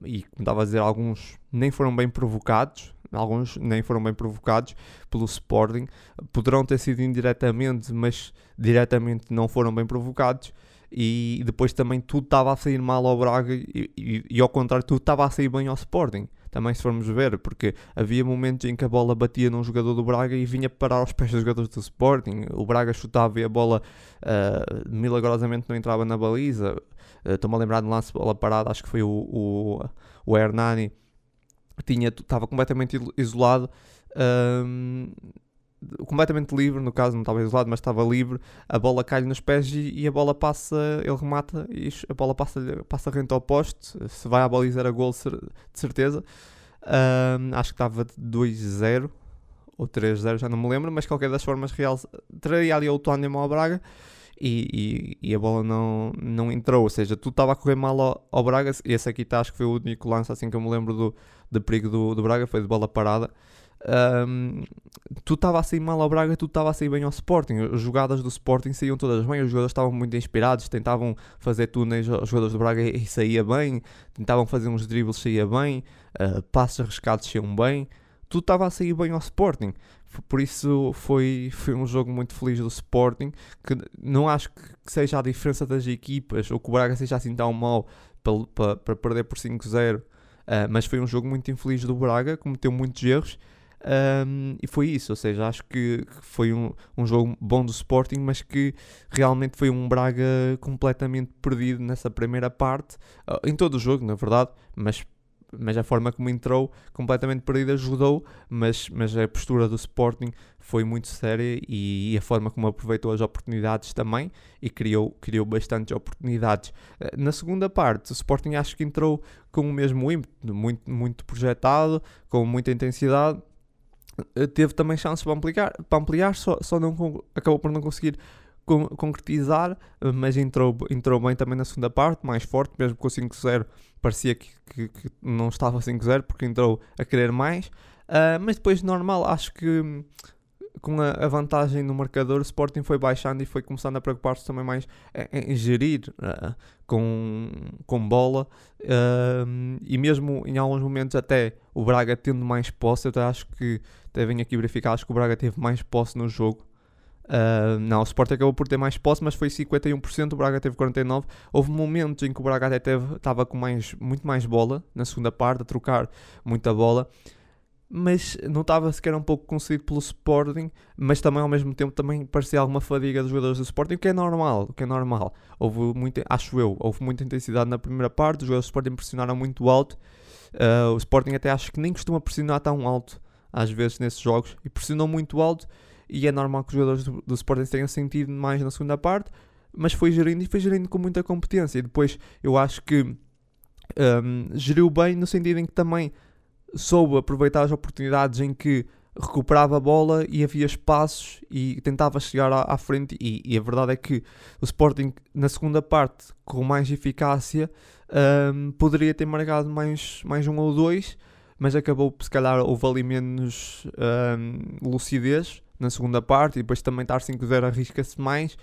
e como estava a dizer, alguns nem foram bem provocados, alguns nem foram bem provocados pelo Sporting, poderão ter sido indiretamente, mas diretamente não foram bem provocados. E depois também tudo estava a sair mal ao Braga e, e, e ao contrário, tudo estava a sair bem ao Sporting. Também, se formos ver, porque havia momentos em que a bola batia num jogador do Braga e vinha parar aos pés dos jogadores do Sporting. O Braga chutava e a bola uh, milagrosamente não entrava na baliza. Uh, Estou-me a lembrar de um lance de bola parada, acho que foi o, o, o Hernani estava completamente isolado completamente livre, no caso não estava isolado, mas estava livre, a bola cai-lhe nos pés e, e, a bola passa, ele remata e a bola passa, passa rente ao poste, se vai à baliza era gol de certeza, um, acho que estava de 2-0 ou 3-0, já não me lembro, mas qualquer das formas real traria ali o autónimo ao Braga e, e, e, a bola não, não entrou, ou seja, tudo estava a correr mal ao, ao Braga, esse aqui tá, acho que foi o único lance assim que eu me lembro do, de perigo do, do Braga, foi de bola parada. Um, tudo estava a sair mal ao Braga, tudo estava a sair bem ao Sporting. As jogadas do Sporting saíam todas bem, os jogadores estavam muito inspirados, tentavam fazer túneis aos jogadores do Braga e saía bem, tentavam fazer uns dribles, saía bem, uh, passos arriscados saíam bem, tudo estava a sair bem ao Sporting. Por isso foi, foi um jogo muito feliz do Sporting, que não acho que seja a diferença das equipas ou que o Braga seja assim tão mau para, para, para perder por 5-0 Uh, mas foi um jogo muito infeliz do Braga, cometeu muitos erros. Um, e foi isso, ou seja, acho que, foi um, um jogo bom do Sporting, mas que realmente foi um Braga completamente perdido nessa primeira parte, uh, em todo o jogo, na verdade, mas mas a forma como entrou, completamente perdida, ajudou, mas, mas a postura do Sporting foi muito séria e, e, a forma como aproveitou as oportunidades também e criou, criou bastantes oportunidades. Eh, na segunda parte, o Sporting acho que entrou com o mesmo ímpeto, muito, muito projetado, com muita intensidade. Eh, teve também chances para ampliar, para ampliar só, só não, acabou por não conseguir con concretizar, eh, mas entrou, entrou bem também na segunda parte, mais forte, mesmo com o 5-0 parecia que, que, que, não estava 5-0 porque entrou a querer mais, uh, mas depois normal, acho que hum, com a, a, vantagem no marcador o Sporting foi baixando e foi começando a preocupar-se também mais em, em gerir uh, com, com bola. Uh, e mesmo em alguns momentos até o Braga tendo mais posse, eu acho que devem aqui verificar, acho que o Braga teve mais posse no jogo Uh, não, o Sport acabou por ter mais posse, mas foi 51%, o Braga teve 49%. Houve momentos em que o Braga até estava com mais, muito mais bola na segunda parte, a trocar muita bola, mas notava-se que era um pouco concedido pelo Sporting, mas também ao mesmo tempo também parecia alguma fadiga dos jogadores do Sporting, o que é normal, o que é normal. Houve muita, acho eu, houve muita intensidade na primeira parte, os jogadores do Sporting pressionaram muito alto. Uh, o Sporting até acho que nem costuma pressionar tão alto às vezes nesses jogos e pressionou muito alto e é normal que os jogadores do, do Sporting tenham sentido mais na segunda parte, mas foi gerindo e foi gerindo com muita competência. E depois eu acho que um, geriu bem no sentido em que também soube aproveitar as oportunidades em que recuperava a bola e havia espaços e tentava chegar à, à frente e, e, a verdade é que o Sporting na segunda parte com mais eficácia um, poderia ter marcado mais, mais um ou dois mas acabou se calhar houve ali menos um, lucidez na segunda parte e depois também estar 5-0 arrisca-se mais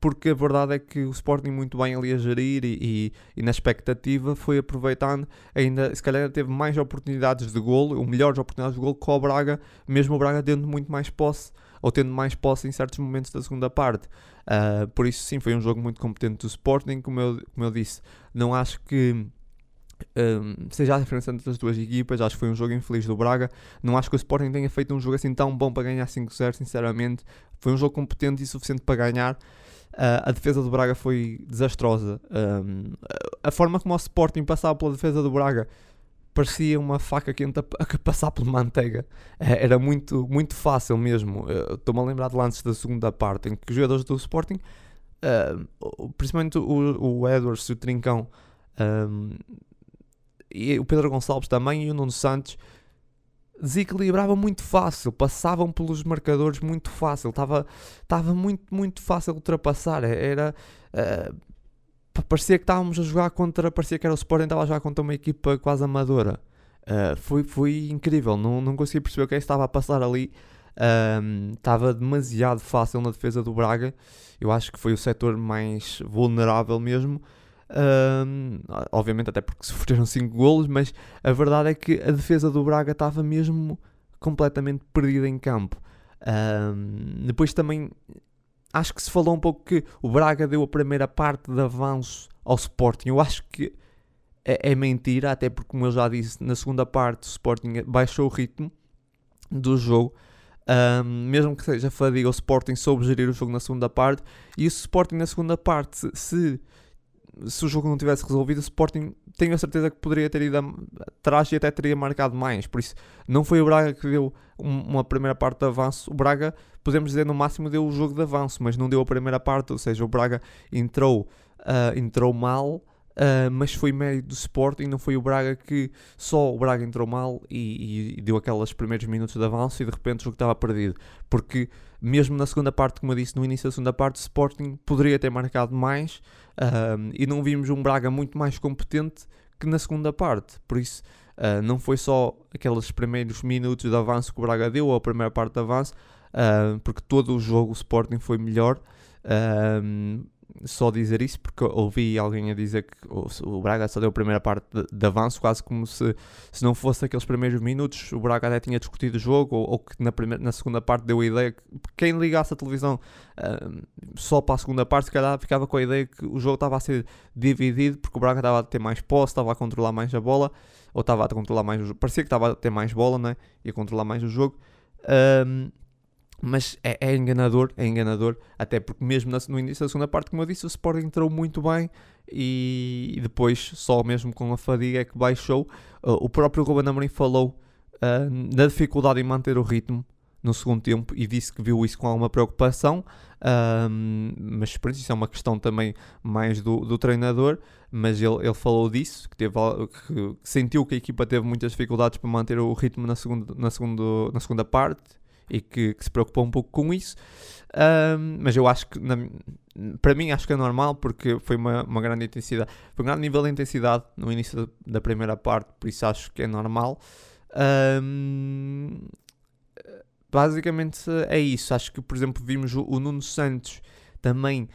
porque a verdade é que o Sporting muito bem ali a gerir e, e, e, na expectativa foi aproveitando, ainda se calhar teve mais oportunidades de golo, ou melhores oportunidades de golo que o Braga, mesmo o Braga tendo muito mais posse, ou tendo mais posse em certos momentos da segunda parte. Uh, por isso sim, foi um jogo muito competente do Sporting, como eu, como eu disse, não acho que um, seja a diferença entre as duas equipas, acho que foi um jogo infeliz do Braga. Não acho que o Sporting tenha feito um jogo assim tão bom para ganhar 5-0, sinceramente. Foi um jogo competente e suficiente para ganhar. Uh, a defesa do Braga foi desastrosa. Um, a forma como o Sporting passava pela defesa do Braga parecia uma faca quente a, passar por manteiga. É, era muito, muito fácil mesmo. Estou-me a lembrar de lances da segunda parte em que os jogadores do Sporting, uh, principalmente o, o Edwards e o Trincão, um, e o Pedro Gonçalves também e o Nuno Santos desequilibravam muito fácil, passavam pelos marcadores muito fácil, estava, estava muito, muito fácil ultrapassar. Era. Uh, parecia que estávamos a jogar contra. Parecia que era o Sporting, estava a jogar contra uma equipa quase amadora. Uh, foi, foi incrível, não, não consegui perceber o que é que estava a passar ali. Estava demasiado fácil na defesa do Braga. Eu acho que foi o setor mais vulnerável mesmo. Um, obviamente, até porque sofreram 5 golos, mas a verdade é que a defesa do Braga estava mesmo completamente perdida em campo. Um, depois também acho que se falou um pouco que o Braga deu a primeira parte de avanço ao Sporting. Eu acho que é, é mentira, até porque, como eu já disse, na segunda parte o Sporting baixou o ritmo do jogo. Um, mesmo que seja fadiga, o Sporting soube gerir o jogo na segunda parte. E o Sporting na segunda parte, se, se o jogo não tivesse resolvido, o Sporting tenho a certeza que poderia ter ido atrás e até teria marcado mais. Por isso, não foi o Braga que deu uma primeira parte de avanço. O Braga, podemos dizer, no máximo deu o jogo de avanço, mas não deu a primeira parte. Ou seja, o Braga entrou, uh, entrou mal. Uh, mas foi mérito do Sporting, não foi o Braga que só o Braga entrou mal e, e, deu aqueles primeiros minutos de avanço e de repente o jogo estava perdido. Porque mesmo na segunda parte, como eu disse no início da segunda parte, Sporting poderia ter marcado mais, um, e não vimos um Braga muito mais competente que na segunda parte. Por isso, uh, não foi só aqueles primeiros minutos de avanço que o Braga deu, ou a primeira parte de avanço, uh, porque todo o jogo o Sporting foi melhor só dizer isso porque ouvi alguém a dizer que o, Braga só deu a primeira parte de, de, avanço, quase como se, se não fosse aqueles primeiros minutos o Braga até tinha discutido o jogo, ou, ou que na, primeira, na segunda parte deu a ideia que quem ligasse a televisão uh, só para a segunda parte, se calhar ficava com a ideia que o jogo estava a ser dividido porque o Braga estava a ter mais posse, estava a controlar mais a bola, ou estava a controlar mais o jogo, parecia que estava a ter mais bola, né? e a controlar mais o jogo. Um, mas é, é, enganador, é enganador, até porque mesmo no início da segunda parte, como eu disse, o Sporting entrou muito bem e, depois só mesmo com a fadiga é que baixou. Uh, o próprio Ruben Amorim falou uh, da dificuldade em manter o ritmo no segundo tempo e disse que viu isso com alguma preocupação, uh, mas por isso é uma questão também mais do, do treinador, mas ele, ele falou disso, que, teve, que sentiu que a equipa teve muitas dificuldades para manter o ritmo na, segundo, na, segundo, na segunda parte e que, que, se preocupou um pouco com isso. Um, mas eu acho que, na, para mim, acho que é normal porque foi uma, uma grande intensidade, foi um grande nível de intensidade no início da, primeira parte, por isso acho que é normal. Um, basicamente é isso. Acho que, por exemplo, vimos o, o Nuno Santos também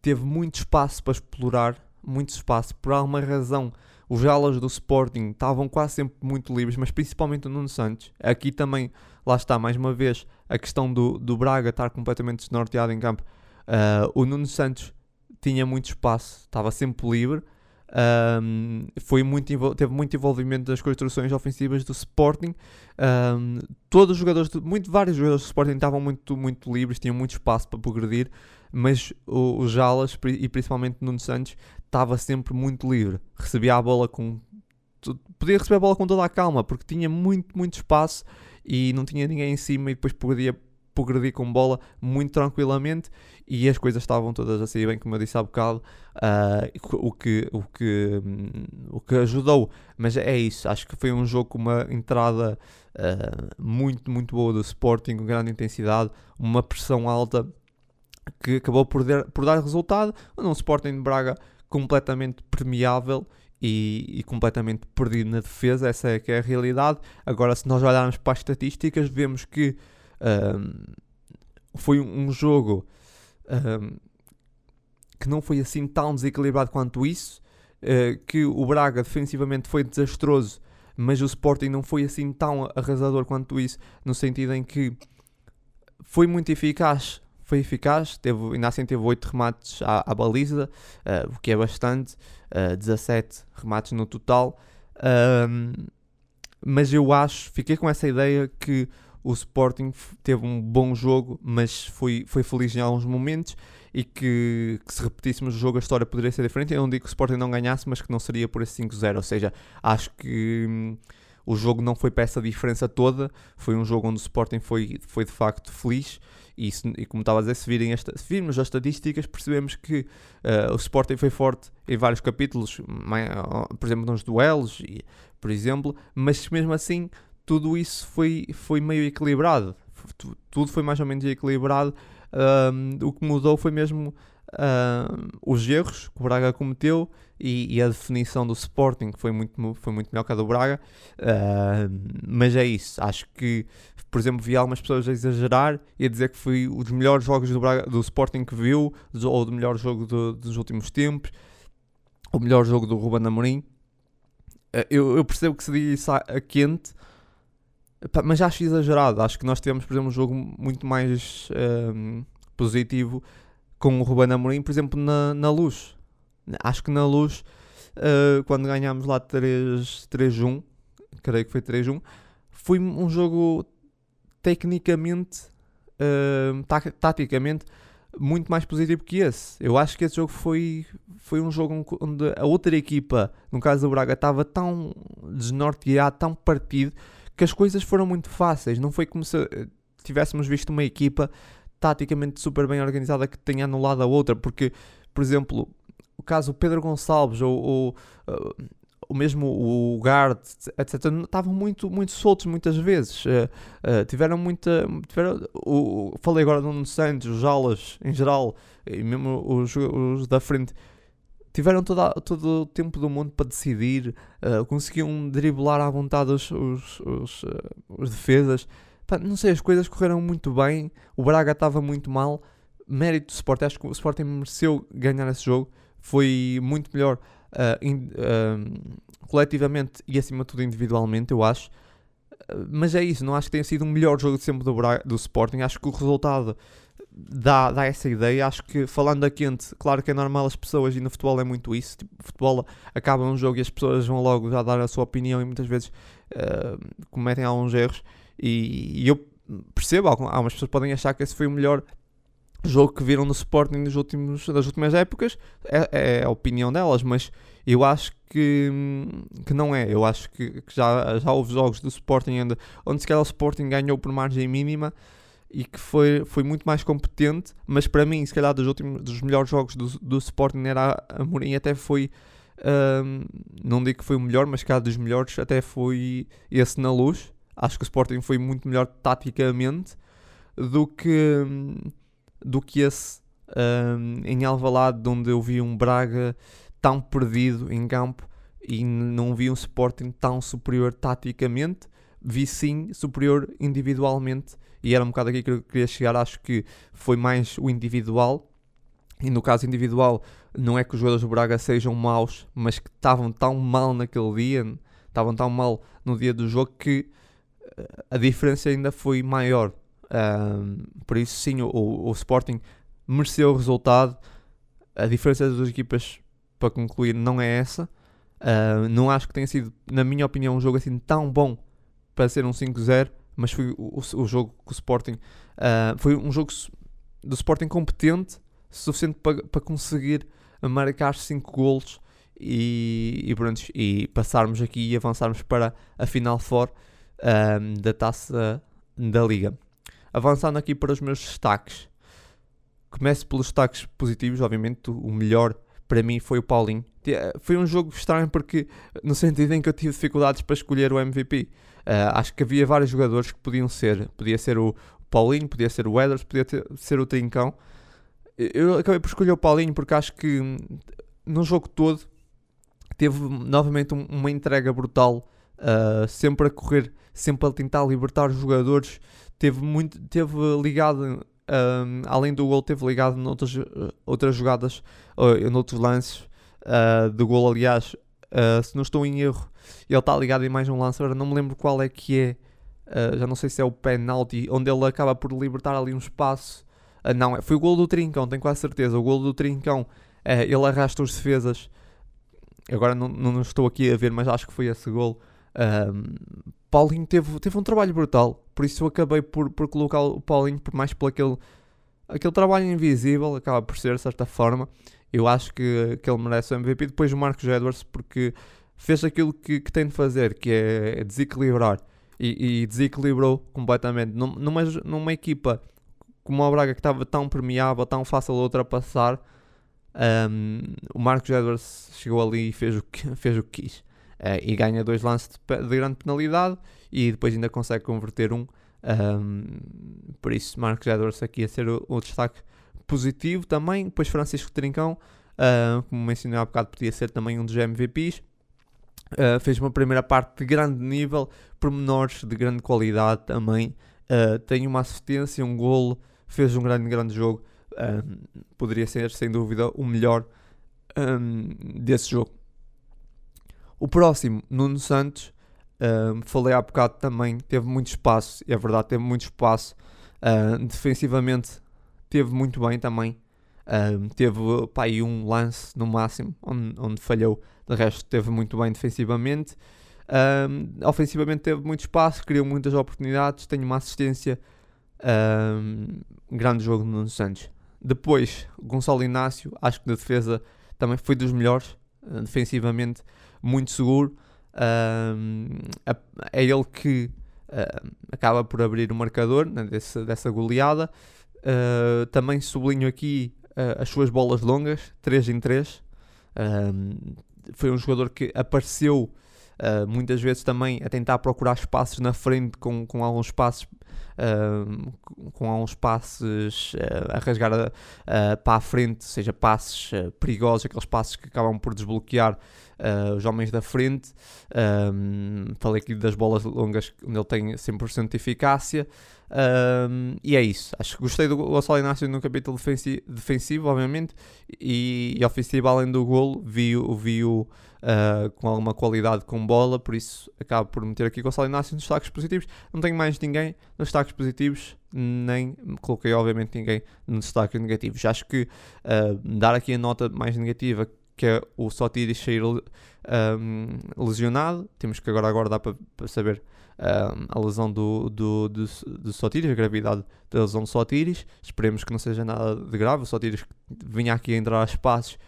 teve muito espaço para explorar, muito espaço, por alguma razão os alas do Sporting estavam quase sempre muito livres, mas principalmente o Nuno Santos. Aqui também, lá está, mais uma vez, a questão do, do Braga estar completamente desnorteado em campo. Uh, o Nuno Santos tinha muito espaço, estava sempre livre. Um, foi muito, teve muito envolvimento das construções ofensivas do Sporting. Um, todos os jogadores, muito, vários jogadores do Sporting estavam muito, muito livres, tinham muito espaço para progredir, mas os Jalas e principalmente Nuno Santos estava sempre muito livre. Recebia a bola com. Podia receber a bola com toda a calma, porque tinha muito, muito espaço e não tinha ninguém em cima e depois podia progredir com bola muito tranquilamente e as coisas estavam todas a sair bem, como eu disse há bocado, uh, o, que, o, que, um, o que ajudou. Mas é isso, acho que foi um jogo com uma entrada uh, muito, muito boa do Sporting, com grande intensidade, uma pressão alta que acabou por, der, por dar resultado. Um Sporting de Braga completamente permeável e, e, completamente perdido na defesa, essa é que é a realidade. Agora, se nós olharmos para as estatísticas, vemos que um, foi um jogo um, que não foi assim tão desequilibrado quanto isso, uh, que o Braga defensivamente foi desastroso, mas o Sporting não foi assim tão arrasador quanto isso, no sentido em que foi muito eficaz. Foi eficaz, teve, ainda assim teve 8 remates à, à baliza, uh, o que é bastante, uh, 17 remates no total. mas eu acho, fiquei com essa ideia que o Sporting teve um bom jogo, mas foi, foi feliz em alguns momentos e que, que, se repetíssemos o jogo a história poderia ser diferente. Eu não digo que o Sporting não ganhasse, mas que não seria por esse 5-0. Ou seja, acho que hum, o jogo não foi para essa diferença toda. Foi um jogo onde o Sporting foi, foi de facto feliz. E, se, e como estava a dizer, se, virem esta, se virmos as estatísticas, percebemos que uh, o Sporting foi forte em vários capítulos, por exemplo, nos duelos, e, por exemplo, mas mesmo assim tudo isso foi, foi meio equilibrado. Tudo foi mais ou menos equilibrado. Um, o que mudou foi mesmo uh, os erros que o Braga cometeu e, e, a definição do Sporting, foi muito, foi muito melhor que a do Braga. Uh, mas é isso. Acho que, por exemplo, vi algumas pessoas a exagerar e a dizer que foi um dos melhores jogos do, Braga, do Sporting que viu, ou do melhor jogo do, dos últimos tempos, o melhor jogo do Ruben Amorim. Uh, eu, eu, percebo que se diz isso a, a quente, mas acho exagerado. Acho que nós tivemos, por exemplo, um jogo muito mais um, positivo com o Ruben Amorim, por exemplo, na, na luz. Acho que na luz, uh, quando ganhámos lá 3-1, creio que foi 3-1, foi um jogo tecnicamente, uh, taticamente, muito mais positivo que esse. Eu acho que esse jogo foi, foi um jogo onde a outra equipa, no caso do Braga, estava tão desnorteado, tão partido, que as coisas foram muito fáceis. Não foi como se eh, tivéssemos visto uma equipa taticamente super bem organizada que tenha anulado a outra, porque, por exemplo, o caso Pedro Gonçalves ou, ou, uh, o mesmo o Guard, etc., estavam muito, muito soltos muitas vezes. Uh, uh, tiveram muita. Tiveram, o, falei agora do Nuno Santos, os Alas em geral, e mesmo os, os da frente tiveram toda, todo o tempo do mundo para decidir, uh, conseguiam driblar à vontade os, os, os, os defesas. Pá, não sei, as coisas correram muito bem, o Braga estava muito mal. Mérito do Sporting, acho que o Sporting mereceu ganhar esse jogo, foi muito melhor uh, in, coletivamente e acima de tudo individualmente, eu acho. mas é isso, não acho que tenha sido o melhor jogo de sempre do, Braga, do Sporting. Acho que o resultado dá, dá essa ideia. Acho que falando a quente, claro que é normal as pessoas, e no futebol é muito isso. Tipo, futebol acaba um jogo e as pessoas vão logo já dar a sua opinião e muitas vezes uh, cometem alguns erros. E, e eu percebo, algumas pessoas podem achar que esse foi o melhor jogo que viram no Sporting nos últimos, das últimas épocas. É, é a opinião delas, mas eu acho que, que não é. Eu acho que, que já, já houve jogos do Sporting onde, onde se calhar o Sporting ganhou por margem mínima e que foi, foi muito mais competente, mas para mim, se calhar dos últimos dos melhores jogos do, do Sporting era a Mourinho até foi um, não digo que foi o melhor, mas cada dos melhores até foi esse na luz. Acho que o Sporting foi muito melhor taticamente do que do que esse um, em Alvalade, onde eu vi um Braga tão perdido em campo e não vi um Sporting tão superior taticamente. Vi sim superior individualmente. E era um bocado aqui que eu queria chegar, acho que foi mais o individual, e no caso individual, não é que os jogadores do Braga sejam maus, mas que estavam tão mal naquele dia, estavam tão mal no dia do jogo que a diferença ainda foi maior. Um, por isso, sim, o, o, Sporting mereceu o resultado. A diferença das duas equipas, para concluir, não é essa. Uh, não acho que tenha sido, na minha opinião, um jogo assim tão bom para ser um 5-0 mas foi o, o, jogo que o Sporting uh, foi um jogo do Sporting competente, suficiente para, para conseguir marcar 5 golos e, e, e passarmos aqui e avançarmos para a final for uh, da taça da Liga. Avançando aqui para os meus destaques, começo pelos destaques positivos, obviamente, o melhor para mim foi o Paulinho. Foi um jogo estranho porque, no sentido em que eu tive dificuldades para escolher o MVP. Uh, acho que havia vários jogadores que podiam ser. Podia ser o Paulinho, podia ser o Edwards, podia ter, ser o Trincão. Eu acabei por escolher o Paulinho porque acho que hum, no jogo todo teve novamente um, uma entrega brutal, uh, sempre a correr, sempre a tentar libertar os jogadores. Teve muito, teve ligado um, além do gol, teve ligado noutras outras jogadas, uh, noutros lances uh, do gol. Aliás, uh, se não estou em erro, ele está ligado em mais um lance. Agora não me lembro qual é que é. Uh, já não sei se é o penalty, onde ele acaba por libertar ali um espaço. Não, é, foi o gol do Trincão, tenho quase certeza. O gol do Trincão, ele arrasta os defesas. Agora não, não estou aqui a ver, mas acho que foi esse gol. Paulinho teve, teve um trabalho brutal, por isso eu acabei por, por colocar o Paulinho por mais por aquele, aquele trabalho invisível, acaba por ser de certa forma. Eu acho que, que ele merece o MVP. Depois o Marcos Edwards, porque fez aquilo que, que tem de fazer, que é desequilibrar. E, e desequilibrou completamente. Numa, numa equipa como a Braga que estava tão permeável, tão fácil de ultrapassar, um, o Marcos Edwards chegou ali e fez o que, fez o que quis. Uh, e ganha dois lances de, de, grande penalidade e depois ainda consegue converter um. um por isso, Marcos Edwards aqui a ser o, o destaque positivo também. Depois, Francisco Trincão, uh, como mencionei há bocado, podia ser também um dos MVPs. Uh, fez uma primeira parte de grande nível, pormenores de grande qualidade também. Uh, tem uma assistência, um golo, fez um grande, grande jogo. Uh, poderia ser, sem dúvida, o melhor um, desse jogo. O próximo, Nuno Santos, falei há bocado também, teve muito espaço, é verdade, teve muito espaço. defensivamente, teve muito bem também. teve pá, aí um lance no máximo onde, onde falhou de resto, teve muito bem defensivamente. Um, ofensivamente teve muito espaço, criou muitas oportunidades, tem uma assistência. Um, grande jogo no Nuno Santos. Depois, Gonçalo Inácio, acho que na defesa também foi dos melhores, uh, defensivamente, muito seguro. É ele que uh, acaba por abrir o marcador né, desse, dessa goleada. Uh, também sublinho aqui as suas bolas longas, 3 em 3. Um, foi um jogador que apareceu uh, muitas vezes também a tentar procurar espaços na frente com, com alguns passos uh, com alguns passos uh, a rasgar para a frente, seja passos perigosos, aqueles passos que acabam por desbloquear os homens da frente. falei aqui das bolas longas onde ele tem 100% de eficácia. Um, e é isso. Acho que gostei do Gonçalo Inácio no capítulo defensivo, defensivo obviamente, e, e, ofensivo, além do golo, vi-o vi uh, com alguma qualidade com bola, por isso acabo por meter aqui Gonçalo Inácio nos destaques positivos. Não tenho mais ninguém nos destaques positivos, nem coloquei, obviamente, ninguém nos destaques negativos. Acho que uh, dar aqui a nota mais negativa que é o Sotiris sair um, lesionado. Temos que agora aguardar para, saber um, a lesão do, do, do, do Sotiris, a gravidade da lesão do Sotiris. Esperemos que não seja nada de grave. O Sotiris vinha aqui a entrar a espaços,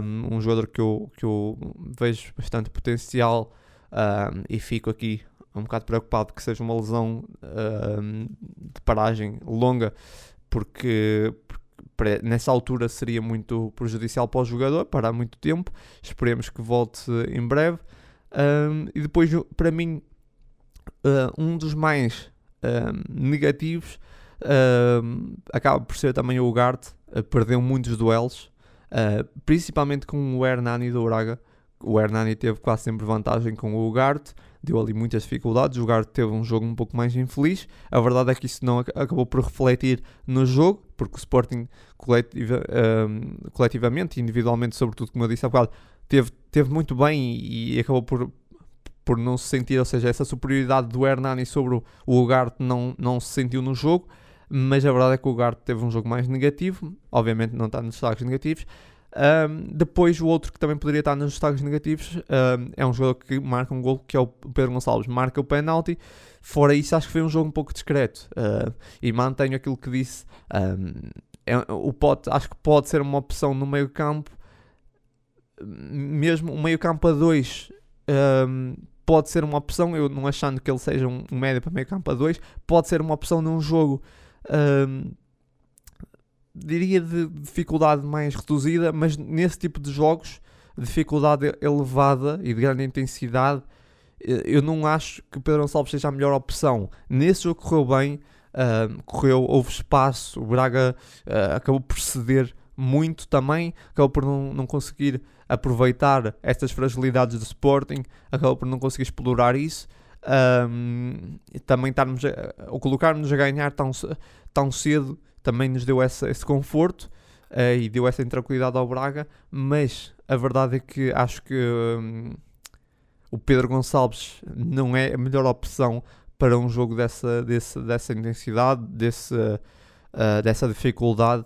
um, um jogador que eu, que eu vejo bastante potencial um, e fico aqui um bocado preocupado que seja uma lesão de paragem longa, porque, porque nessa altura seria muito prejudicial para o jogador, parar muito tempo. Esperemos que volte em breve. Um, e depois, para mim, uh, um dos mais uh, negativos uh, acaba por ser também o Ugarte, perdeu muitos duelos, principalmente com o Hernani do Braga. O Hernani teve quase sempre vantagem com o Ugarte, deu ali muitas dificuldades. O Ugarte teve um jogo um pouco mais infeliz. A verdade é que isso não acabou por refletir no jogo, porque o Sporting coletiva, coletivamente, individualmente, sobretudo, como eu disse há bocado, teve, teve muito bem e, e acabou por, por não se sentir, ou seja, essa superioridade do Hernani sobre o Ugarte não, não se sentiu no jogo, mas a verdade é que o Ugarte teve um jogo mais negativo, obviamente não está nos destaques negativos. Um, depois o outro que também poderia estar nos destaques negativos um, é um jogador que marca um gol que é o Pedro Gonçalves, marca o penalti. Fora isso, acho que foi um jogo um pouco discreto. Uh, e mantenho aquilo que disse. Um, é, o pote, acho que pode ser uma opção no meio campo, mesmo o meio campo a dois pode ser uma opção, eu não achando que ele seja um, médio para meio campo a 2, pode ser uma opção num jogo, diria de dificuldade mais reduzida, mas nesse tipo de jogos, dificuldade elevada e de grande intensidade, eh, eu não acho que Pedro Gonçalves seja a melhor opção. Nesse jogo correu bem, uh, correu, houve espaço, o Braga uh, acabou por ceder muito também, acabou por não, não conseguir aproveitar estas fragilidades do Sporting, acabou por não conseguir explorar isso. Um, também estarmos a, ou colocarmos a ganhar tão, tão cedo também nos deu essa, esse conforto uh, e deu essa intranquilidade ao Braga, mas a verdade é que acho que um, o Pedro Gonçalves não é a melhor opção para um jogo dessa, desse, dessa intensidade, desse, uh, dessa dificuldade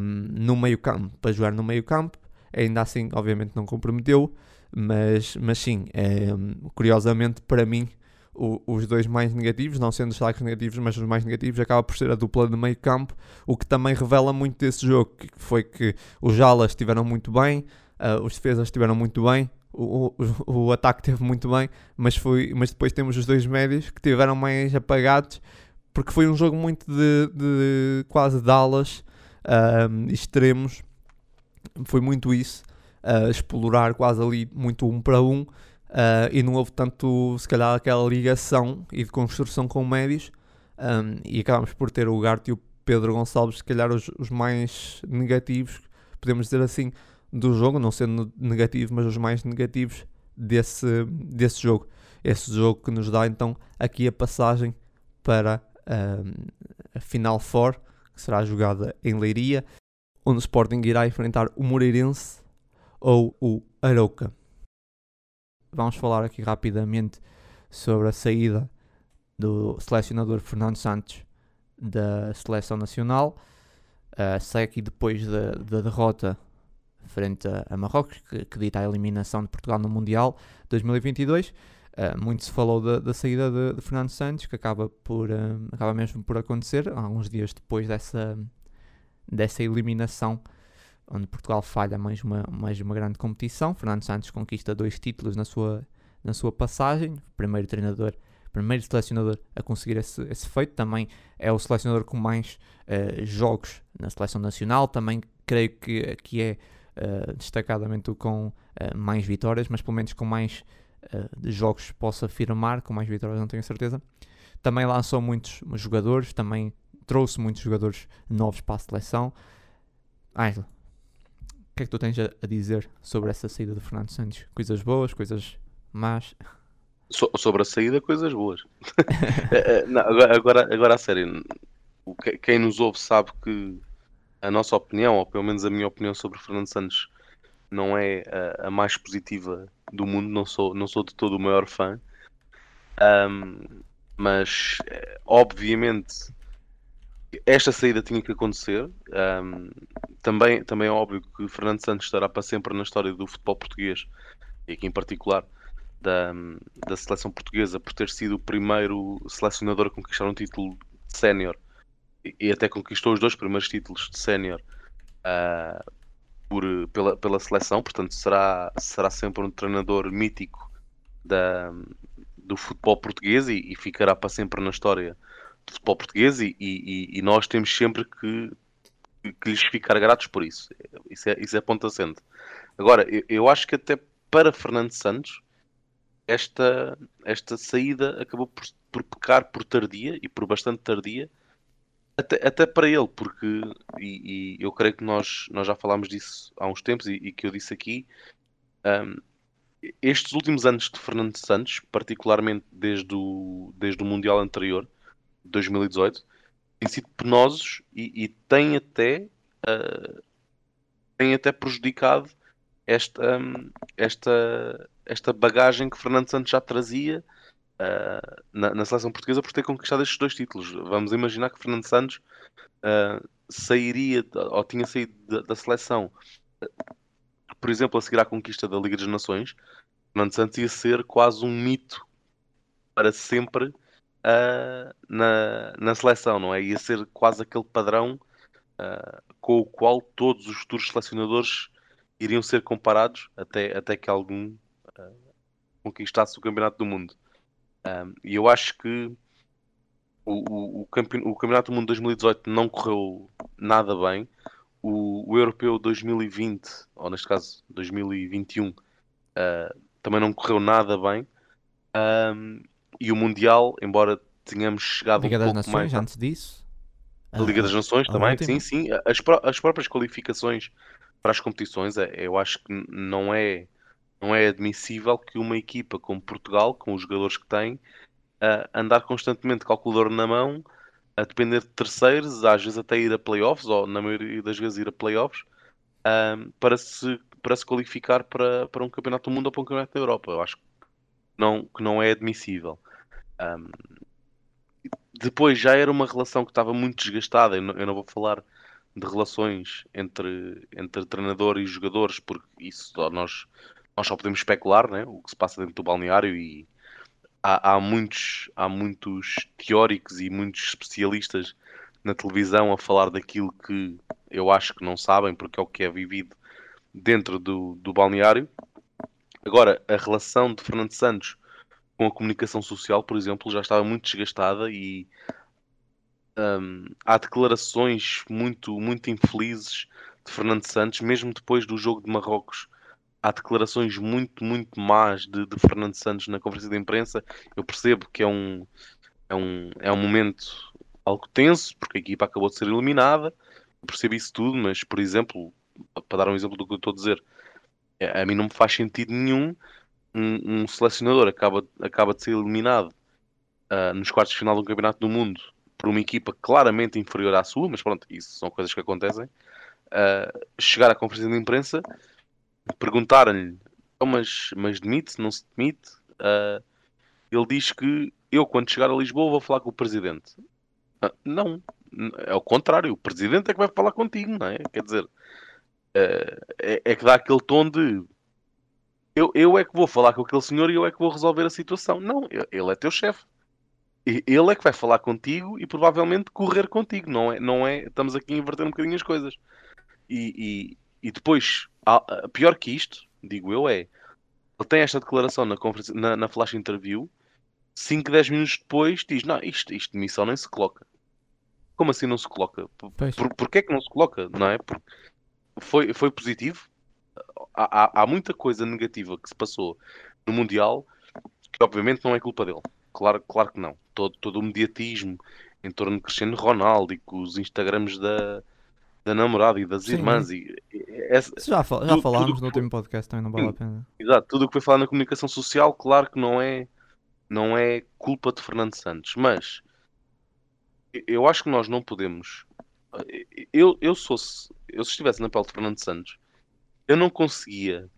um, no meio campo, para jogar no meio campo. Ainda assim, obviamente, não comprometeu, mas, mas sim, é, curiosamente para mim, o, os dois mais negativos, não sendo os destaques negativos, mas os mais negativos, acaba por ser a dupla de meio campo, o que também revela muito desse jogo, que foi que os Jalas estiveram muito bem, uh, os defesas estiveram muito bem, o, o, o, ataque teve muito bem, mas, foi, mas depois temos os dois médios que tiveram mais apagados, porque foi um jogo muito de, de quase de alas, uh, extremos, foi muito isso, uh, explorar quase ali muito um para um, Uh, e não houve tanto, se calhar, aquela ligação e de construção com médios. Um, e acabámos por ter o Garte e o Pedro Gonçalves, se calhar, os, os, mais negativos, podemos dizer assim, do jogo, não sendo negativo, mas os mais negativos desse, desse jogo. Esse jogo que nos dá então aqui a passagem para um, a Final Four, que será jogada em Leiria, onde o Sporting irá enfrentar o Moreirense ou o Arauca vamos falar aqui rapidamente sobre a saída do selecionador Fernando Santos da seleção nacional. Uh, sai aqui depois da, derrota frente a, a Marrocos, que, que, dita a eliminação de Portugal no Mundial 2022. Uh, muito se falou da, da saída de, de, Fernando Santos, que acaba, por, uh, acaba mesmo por acontecer, alguns dias depois dessa, dessa eliminação onde Portugal falha mais uma, mais uma grande competição. Fernando Santos conquista dois títulos na sua, na sua passagem, primeiro treinador, primeiro selecionador a conseguir esse, esse feito. Também é o selecionador com mais uh, jogos na seleção nacional. Também creio que, que é uh, destacadamente com uh, mais vitórias, mas pelo menos com mais jogos posso afirmar, com mais vitórias não tenho certeza. Também lançou muitos jogadores, também trouxe muitos jogadores novos para a seleção. Ângelo, o que é que tu tens a, dizer sobre essa saída do Fernando Santos? Coisas boas, coisas más? So, sobre a saída, coisas boas. Eh, eh, não, agora, agora, a sério, quem nos ouve sabe que a nossa opinião, ou pelo menos a minha opinião sobre Fernando Santos, não é a, a, mais positiva do mundo. Não sou, não sou de todo o maior fã. Um, mas, eh, obviamente, esta saída tinha que acontecer. Um, também, também é óbvio que Fernando Santos estará para sempre na história do futebol português, e aqui em particular da, da seleção portuguesa, por ter sido o primeiro selecionador a conquistar um título de sénior e, e, até conquistou os dois primeiros títulos de sénior uh, pela, pela seleção, portanto será, será sempre um treinador mítico da, do futebol português e, e ficará para sempre na história de futebol português e, e, e, nós temos sempre que, que lhes ficar gratos por isso. Isso é, isso é ponto assente. Agora, eu, eu acho que até para Fernando Santos, esta, esta saída acabou por, por pecar por tardia e por bastante tardia, até, até para ele, porque, e, e, eu creio que nós, nós já falámos disso há uns tempos e, e que eu disse aqui, um, estes últimos anos de Fernando Santos, particularmente desde o, desde o Mundial anterior, 2018 têm sido penosos e, e têm até uh, têm até prejudicado esta, um, esta, esta bagagem que Fernando Santos já trazia uh, na, na, seleção portuguesa por ter conquistado estes dois títulos. Vamos imaginar que Fernando Santos uh, sairia ou tinha saído da, da, seleção, por exemplo, a seguir à conquista da Liga das Nações. Fernando Santos ia ser quase um mito para sempre uh, na, na seleção, não é? Ia ser quase aquele padrão uh, com o qual todos os futuros selecionadores iriam ser comparados até, até que algum uh, conquistasse o Campeonato do Mundo. E eu acho que o, o, o, o, Campeonato do Mundo 2018 não correu nada bem. O, o Europeu 2020, ou neste caso 2021, uh, também não correu nada bem. Um, e o Mundial, embora tenhamos chegado Liga um das pouco Nações, mais... antes disso? A Liga das Nações também, sim, sim. As, as próprias qualificações para as competições, é, eu acho que não é, não é admissível que uma equipa como Portugal, com os jogadores que tem, uh, andar constantemente calculador na mão a depender de terceiros, às vezes até ir a playoffs, ou na maioria das vezes ir a playoffs, para, se, para se qualificar para, para um campeonato do mundo ou para um campeonato da Europa. Eu acho que não, que não é admissível. Um, depois já era uma relação que estava muito desgastada. Eu não, eu não, vou falar de relações entre, entre treinador e jogadores, porque isso nós, nós só podemos especular né? o que se passa dentro do balneário e há, há, muitos, há muitos teóricos e muitos especialistas na televisão a falar daquilo que eu acho que não sabem, porque é o que é vivido dentro do, do balneário. Agora, a relação de Fernando Santos com a comunicação social, por exemplo, já estava muito desgastada e um, há declarações muito, muito infelizes de Fernando Santos, mesmo depois do jogo de Marrocos. Há declarações muito, muito más de, de Fernando Santos na conferência de imprensa. Eu percebo que é um, é um, é um momento algo tenso, porque a equipa acabou de ser eliminada. Eu percebo isso tudo, mas, por exemplo, para dar um exemplo do que eu estou a dizer, a mim não me faz sentido nenhum um, um selecionador acaba, acaba de ser eliminado uh, nos quartos de final do Campeonato do Mundo por uma equipa claramente inferior à sua, mas pronto, isso são coisas que acontecem. Uh, chegar à conferência de imprensa, perguntarem-lhe, oh, mas, mas demite, não se demite? Uh, ele diz que eu, quando chegar a Lisboa, vou falar com o presidente. não, é o contrário, o presidente é que vai falar contigo, não é? Quer dizer, é, é que dá aquele tom de eu, eu é que vou falar com aquele senhor e eu é que vou resolver a situação. Não, ele é teu chefe. Ele é que vai falar contigo e provavelmente correr contigo, não é? Não é estamos aqui a inverter um bocadinho as coisas. E, e, e depois, pior que isto, digo eu, é ele tem esta declaração na, na, na flash interview, 5, 10 minutos depois diz: Não, isto, isto de missão nem se coloca. Como assim não se coloca? Por, por, porquê é que não se coloca? Não é? Porque foi, foi positivo, há, há, muita coisa negativa que se passou no Mundial que obviamente não é culpa dele. Claro, claro que não. Todo, todo o mediatismo em torno de Cristiano Ronaldo e com os Instagrams da, da namorada e das Sim. irmãs. E, essa, já, fal já tudo, falámos tudo no último podcast, também não vale a pena. Exato, tudo o que foi falado na comunicação social, claro que não é, não é culpa de Fernando Santos, mas eu acho que nós não podemos. Eu, eu, sou, eu se estivesse na pele de Fernando Santos, eu não conseguia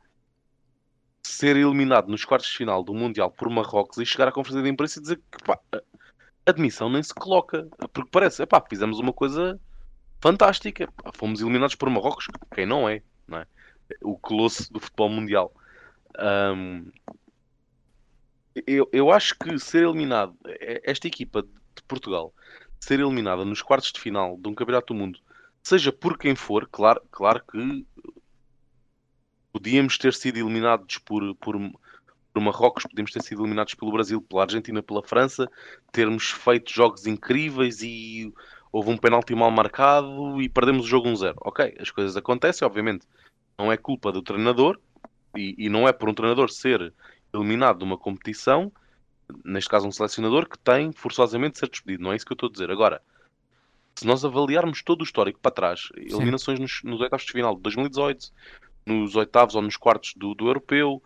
ser eliminado nos quartos de final do Mundial por Marrocos e chegar à conferência de imprensa e dizer que pá, admissão nem se coloca. Porque parece, pá, fizemos uma coisa fantástica. Fomos eliminados por Marrocos, quem não é, não é? O colosso do futebol mundial. Um, eu, eu acho que ser eliminado, esta equipa de Portugal, ser eliminada nos quartos de final de um campeonato do mundo, seja por quem for, claro, claro que podíamos ter sido eliminados por, por, por Marrocos, podíamos ter sido eliminados pelo Brasil, pela Argentina, pela França, termos feito jogos incríveis e houve um penalti mal marcado e perdemos o jogo 1-0. Ok, as coisas acontecem, obviamente. Não é culpa do treinador e, e não é por um treinador ser eliminado de uma competição, neste caso um selecionador, que tem forçosamente de ser despedido. Não é isso que eu estou a dizer. Agora, se nós avaliarmos todo o histórico para trás, eliminações nos, nos oitavos de final de 2018, nos oitavos ou nos quartos do, do europeu,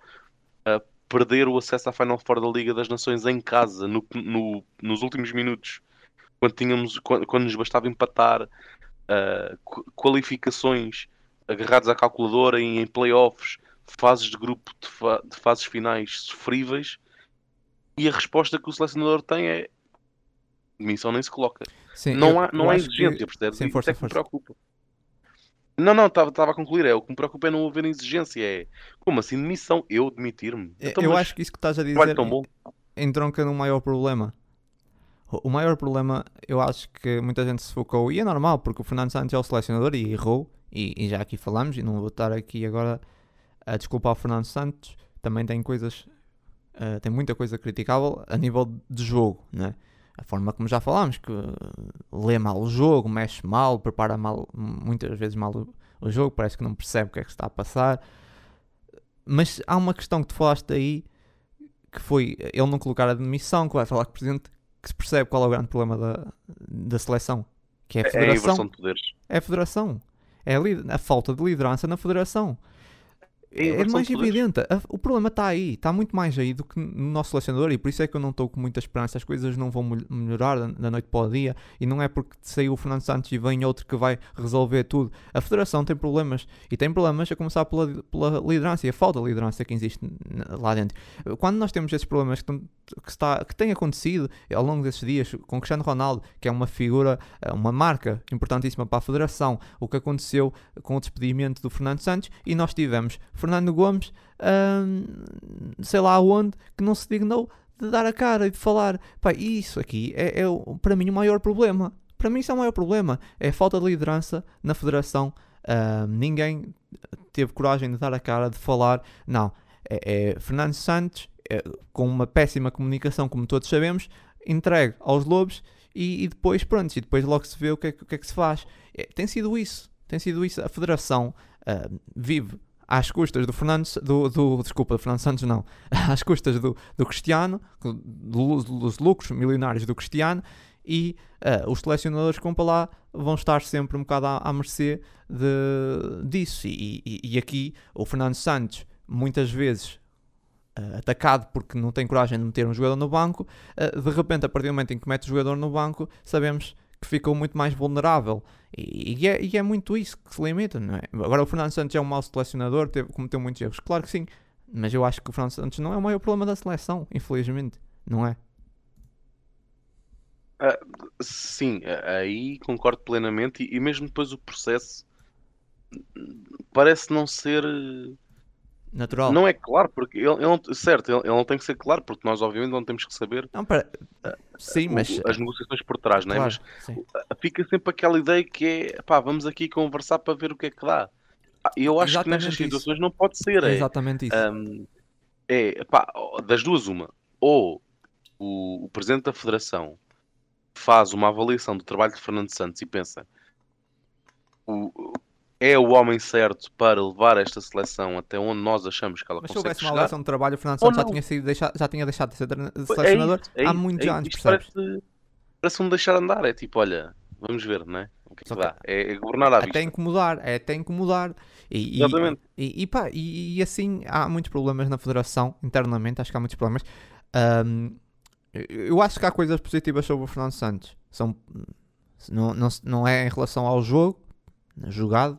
uh, perder o acesso à Final Four da Liga das Nações em casa no, no, nos últimos minutos, quando, tínhamos, quando, quando nos bastava empatar, uh, qualificações agarrados à calculadora em, em playoffs, fases de grupo de, fa de, fases finais sofríveis, e a resposta que o selecionador tem é missão nem se coloca. Sim, não eu, há, não há exigência, que... percebes? Sim, força, Isso é que me preocupa. Não, não, estava a concluir. É, o que me preocupa é não haver exigência. É como assim demissão? Eu demitir-me? Então, eu acho que isso que estás a dizer entronca num maior problema. O maior problema, eu acho que muita gente se focou, e é normal, porque o Fernando Santos é o selecionador e errou, e, e já aqui falamos, e não vou estar aqui agora a desculpar o Fernando Santos, também tem coisas, uh, tem muita coisa criticável a nível de jogo, né? a forma como já falámos, que lê mal o jogo, mexe mal, prepara mal, muitas vezes mal o, o jogo, parece que não percebe o que é que está a passar. Mas há uma questão que tu falaste aí, que foi ele não colocar a demissão, que vai falar com o presidente, que se percebe qual é o grande problema da, da seleção, que é a federação. É a. É a federação. É a, a falta de liderança na federação. É é mais evidente. A- O problema está aí, está muito mais aí do que no nosso selecionador e por isso é que eu não estou com muita esperança. As coisas não vão mel- melhorar da, da noite para o dia e não é porque saiu o Fernando Santos e vem outro que vai resolver tudo. A Federação tem problemas e tem problemas a começar pela, pela liderança e a falta de liderança que existe lá dentro. Quando nós temos esses problemas que, que, está, que têm acontecido ao longo desses dias com Cristiano Ronaldo, que é uma figura, eh, uma marca importantíssima para a Federação, o que aconteceu com o despedimento do Fernando Santos e nós tivemos Fernando Gomes, sei lá onde, que não se dignou de dar a cara e de falar. Pá, isso aqui é, é para mim o maior problema. Para mim isso é o maior problema. É a falta de liderança na Federação. Ninguém teve coragem de dar a cara, de falar. Não, é, é Fernando Santos, é, com uma péssima comunicação, como todos sabemos, entregue aos lobos e, e depois, pronto, e depois logo se vê o que é, o que, é que se faz. É, tem sido isso, tem sido isso. A Federação vive às custas do Fernando, do, do, desculpa, do Fernando Santos não, às custas do, do Cristiano, do- dos lucros milionários do Cristiano e ah, os selecionadores que vão para lá vão estar sempre um bocado à, à mercê de, disso. E, e, e aqui o Fernando Santos, muitas vezes ah, atacado porque não tem coragem de meter um jogador no banco, ah, de repente, a partir do momento em que mete o jogador no banco, sabemos que ficou muito mais vulnerável. E, e é, e é muito isso que se limita, não é? Agora, o Fernando Santos é um mau selecionador, teve, cometeu muitos erros, claro que sim, mas eu acho que o Fernando Santos não é o maior problema da seleção, infelizmente, não é? Sim, a- aí concordo plenamente e, e mesmo depois o processo hum, parece não ser. Natural. Não é claro, porque ele, ele não- certo, ele, ele não tem que ser claro, porque nós obviamente não temos que saber Não, para... Sim, o- mas. as negociações por trás, não é? claro, Mas sim. fica sempre aquela ideia que é pá, vamos aqui conversar para ver o que é que dá. Ah, Eu acho que Exatamente nestas isso. situações não pode ser. É exatamente isso. Hum, é pá, das duas, uma. Ou o, o presidente da federação faz uma avaliação do trabalho de Fernando Santos e pensa o, é o homem certo para levar esta seleção até onde nós achamos que ela Mas se consegue houvesse uma chegar. avaliação de trabalho, o Fernando Santos já tinha, sido deixa- já tinha deixado de ser É selecionador isso, é há muitos é anos, percebes? Parece, parece um deixar andar. É tipo, olha, vamos ver, não é? O que é Só que que- dá? É, é governar à vista. Até incomodar, é até incomodar. E, Exatamente. E, e, pá, e, e assim há muitos problemas na federação, internamente, acho que há muitos problemas. Ahm, eu- acho que há coisas positivas sobre o Fernando Santos. São, não, não, se- não é em relação ao jogo, jogado,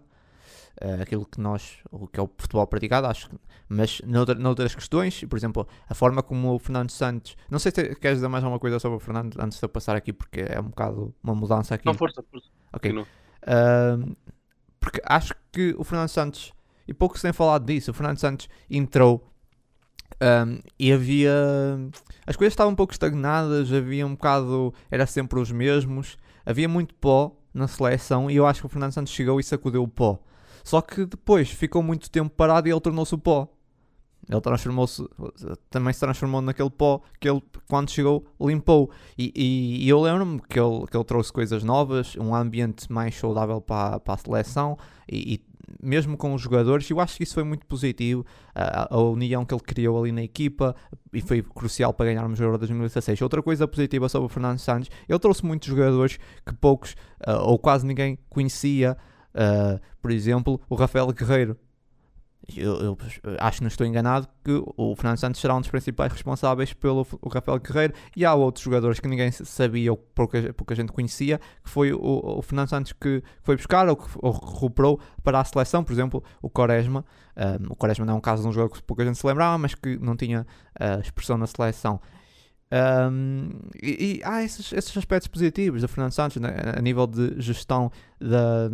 eh, aquilo que nós, o que é o futebol praticado, acho que, mas noutra, noutras questões, por exemplo, a forma como o Fernando Santos. Não sei se queres dizer mais alguma coisa sobre o Fernando antes de eu passar aqui, porque é um bocado uma mudança aqui. Não, força, força. Ok. Ahm, porque acho que o Fernando Santos, e pouco se tem falado disso, o Fernando Santos entrou ahm, e havia. As coisas estavam um pouco estagnadas, havia um bocado. Era sempre os mesmos, havia muito pó na seleção e eu acho que o Fernando Santos chegou e sacudiu o pó. Só que depois ficou muito tempo parado e ele tornou-se o pó. Ele transformou-se, também se transformou naquele pó que ele, quando chegou, limpou. E, e- e eu lembro-me que ele, que ele trouxe coisas novas, um ambiente mais saudável para, para a seleção e, e mesmo com os jogadores, eu acho que isso foi muito positivo. A, a união que ele criou ali na equipa e foi crucial para ganharmos o Euro 2016. Outra coisa positiva sobre o Fernando Santos, ele trouxe muitos jogadores que poucos ah, ou quase ninguém conhecia. Ah, por exemplo, o Rafael Guerreiro. Eu, eu acho que não estou enganado que o Fernando Santos será um dos principais responsáveis pelo Rafael Guerreiro. E há outros jogadores que ninguém sabia ou pouca, pouca gente conhecia que foi o, o Fernando Santos que foi buscar ou que ou recuperou para a seleção, por exemplo o Quaresma. Um, o Quaresma não é um caso de um jogador que pouca gente se lembrava mas que não tinha uh, expressão na seleção. Um, e, e há esses, esses aspectos positivos do Fernando Santos né, a nível de gestão da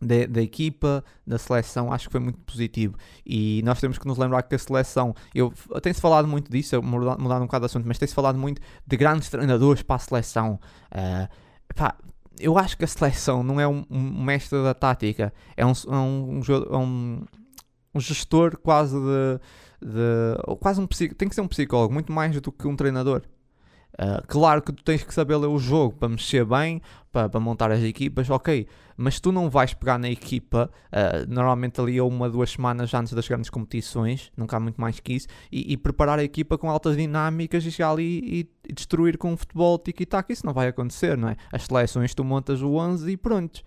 da, da, equipa, da seleção, acho que foi muito positivo. E nós temos que nos lembrar que a seleção, eu tem-se falado muito disso, mudar, um bocado de assunto, mas tem-se falado muito de grandes treinadores para a seleção. Uh, pá, eu acho que a seleção não é um, um mestre da tática, é um, é um, um, um gestor quase de, de quase um tem que ser um psicólogo, muito mais do que um treinador. Uh, claro que tu tens que saber ler o jogo para mexer bem, para, para, montar as equipas, ok. Mas tu não vais pegar na equipa, uh, normalmente ali a uma, duas semanas antes das grandes competições, nunca há muito mais que isso, e, e preparar a equipa com altas dinâmicas e chegar ali e, e destruir com o futebol tic-tac. Isso não vai acontecer, não é? As seleções tu montas o 11 e pronto.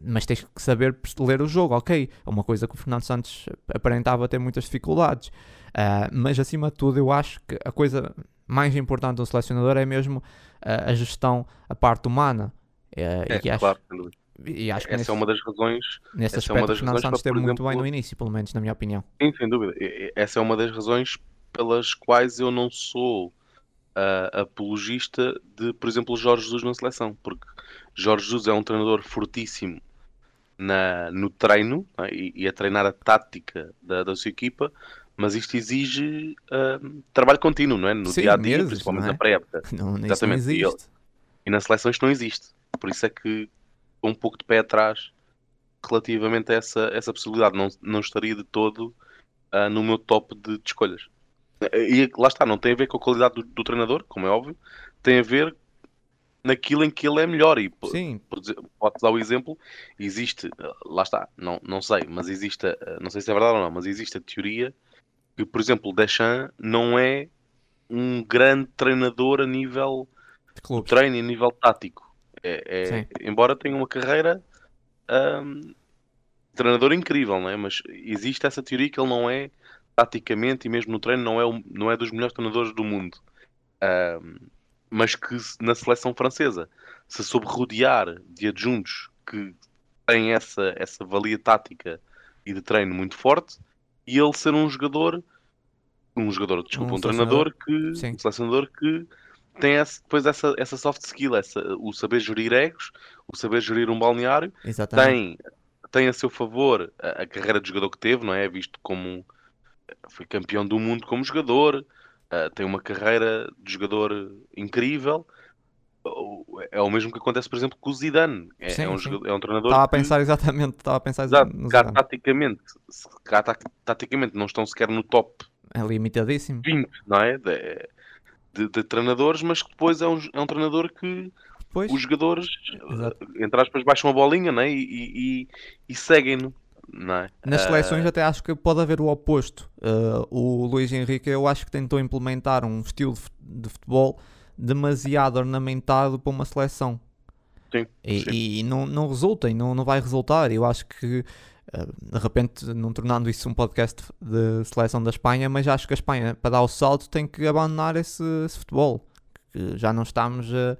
mas tens que saber ler o jogo, ok. É uma coisa que o Fernando Santos aparentava ter muitas dificuldades. Uh, mas acima de tudo, eu acho que a coisa mais importante do selecionador é mesmo uh, a gestão, a parte humana. Uh, é, e acho, claro, e acho que essa nesse, é uma das razões. Nesse é aspecto, é o Fernando Santos esteve muito bem no início, pelo menos na minha opinião. Sim, sem dúvida. Essa é uma das razões pelas quais eu não sou uh, apologista de, por exemplo, Jorge Jesus na seleção, porque Jorge Jesus é um treinador fortíssimo na, no treino é? e, e, a treinar a tática da, da sua equipa, mas isto exige uh, trabalho contínuo, não é? No Sim, dia a dia, meses, principalmente é? na pré-época. Exatamente. Não existe. E, e na seleção isto não existe. Por isso é que estou um pouco de pé atrás relativamente a essa, essa possibilidade. Não, não estaria de todo uh, no meu top de, de, escolhas. E lá está, não tem a ver com a qualidade do, do, treinador, como é óbvio, tem a ver naquilo em que ele é melhor. E Sim. pode dar o exemplo, existe, lá está, não, não sei, mas existe, não sei se é verdade ou não, mas existe a teoria que, por exemplo, Deschamps não é um grande treinador a nível de treino e a nível tático. É, é, embora tenha uma carreira um, treinador incrível, não é? mas existe essa teoria que ele não é taticamente e mesmo no treino não é, não é dos melhores treinadores do mundo. Um, mas que na seleção francesa se soube rodear de adjuntos que têm essa, essa valia tática e de treino muito forte e ele ser um jogador um jogador, desculpa, um, um treinador que Sim. um selecionador que tem esse, depois essa, essa soft skill, essa, o saber gerir egos, o saber gerir um balneário, tem, tem a seu favor a, a, carreira de jogador que teve, não é? Visto como foi campeão do mundo como jogador, uh, tem uma carreira de jogador incrível. É o mesmo que acontece, por exemplo, com o Zidane. É, sim, é, um, é um treinador. Estava a pensar que... exatamente, estava a pensar exatamente. Cá, taticamente, cá, taticamente não estão sequer no top. É limitadíssimo. 20, não é? De, de, de, treinadores, mas que depois é um, é um treinador que pois. os jogadores, Exato. entre aspas, baixam a bolinha né? e, e, e seguem-no. É? Nas seleções uh... até acho que pode haver o oposto. Uh, o Luís Henrique eu acho que tentou implementar um estilo de futebol demasiado ornamentado para uma seleção. Sim, e, sim. e não, não resulta e não, não vai resultar. Eu acho que eh, de repente não tornando isso um podcast de seleção da Espanha, mas acho que a Espanha, para dar o salto, tem que abandonar esse, esse futebol. Que já não estamos uh,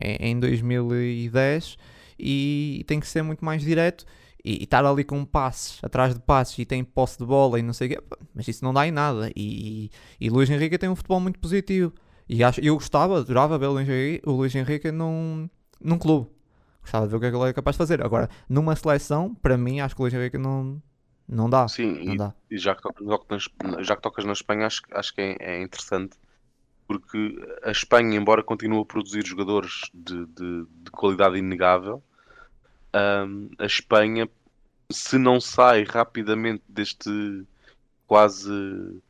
em, em 2010 e tem que ser muito mais direto e, e, estar ali com passes, atrás de passes e tem posse de bola e não sei o quê, mas isso não dá em nada. E, e, e Luís Henrique tem um futebol muito positivo. E acho, eu gostava, adorava ver o Luís Henrique, o Luís Henrique num, num clube. Gostava de ver o que é que ele é capaz de fazer. Agora, numa seleção, para mim, acho que o Luís Henrique não, não dá. Sim, não e, dá. e já, que tocas, já que tocas na Espanha, acho, acho que é, é, interessante porque a Espanha, embora continue a produzir jogadores de, de, de qualidade inegável, um, a Espanha, se não sai rapidamente deste quase uh,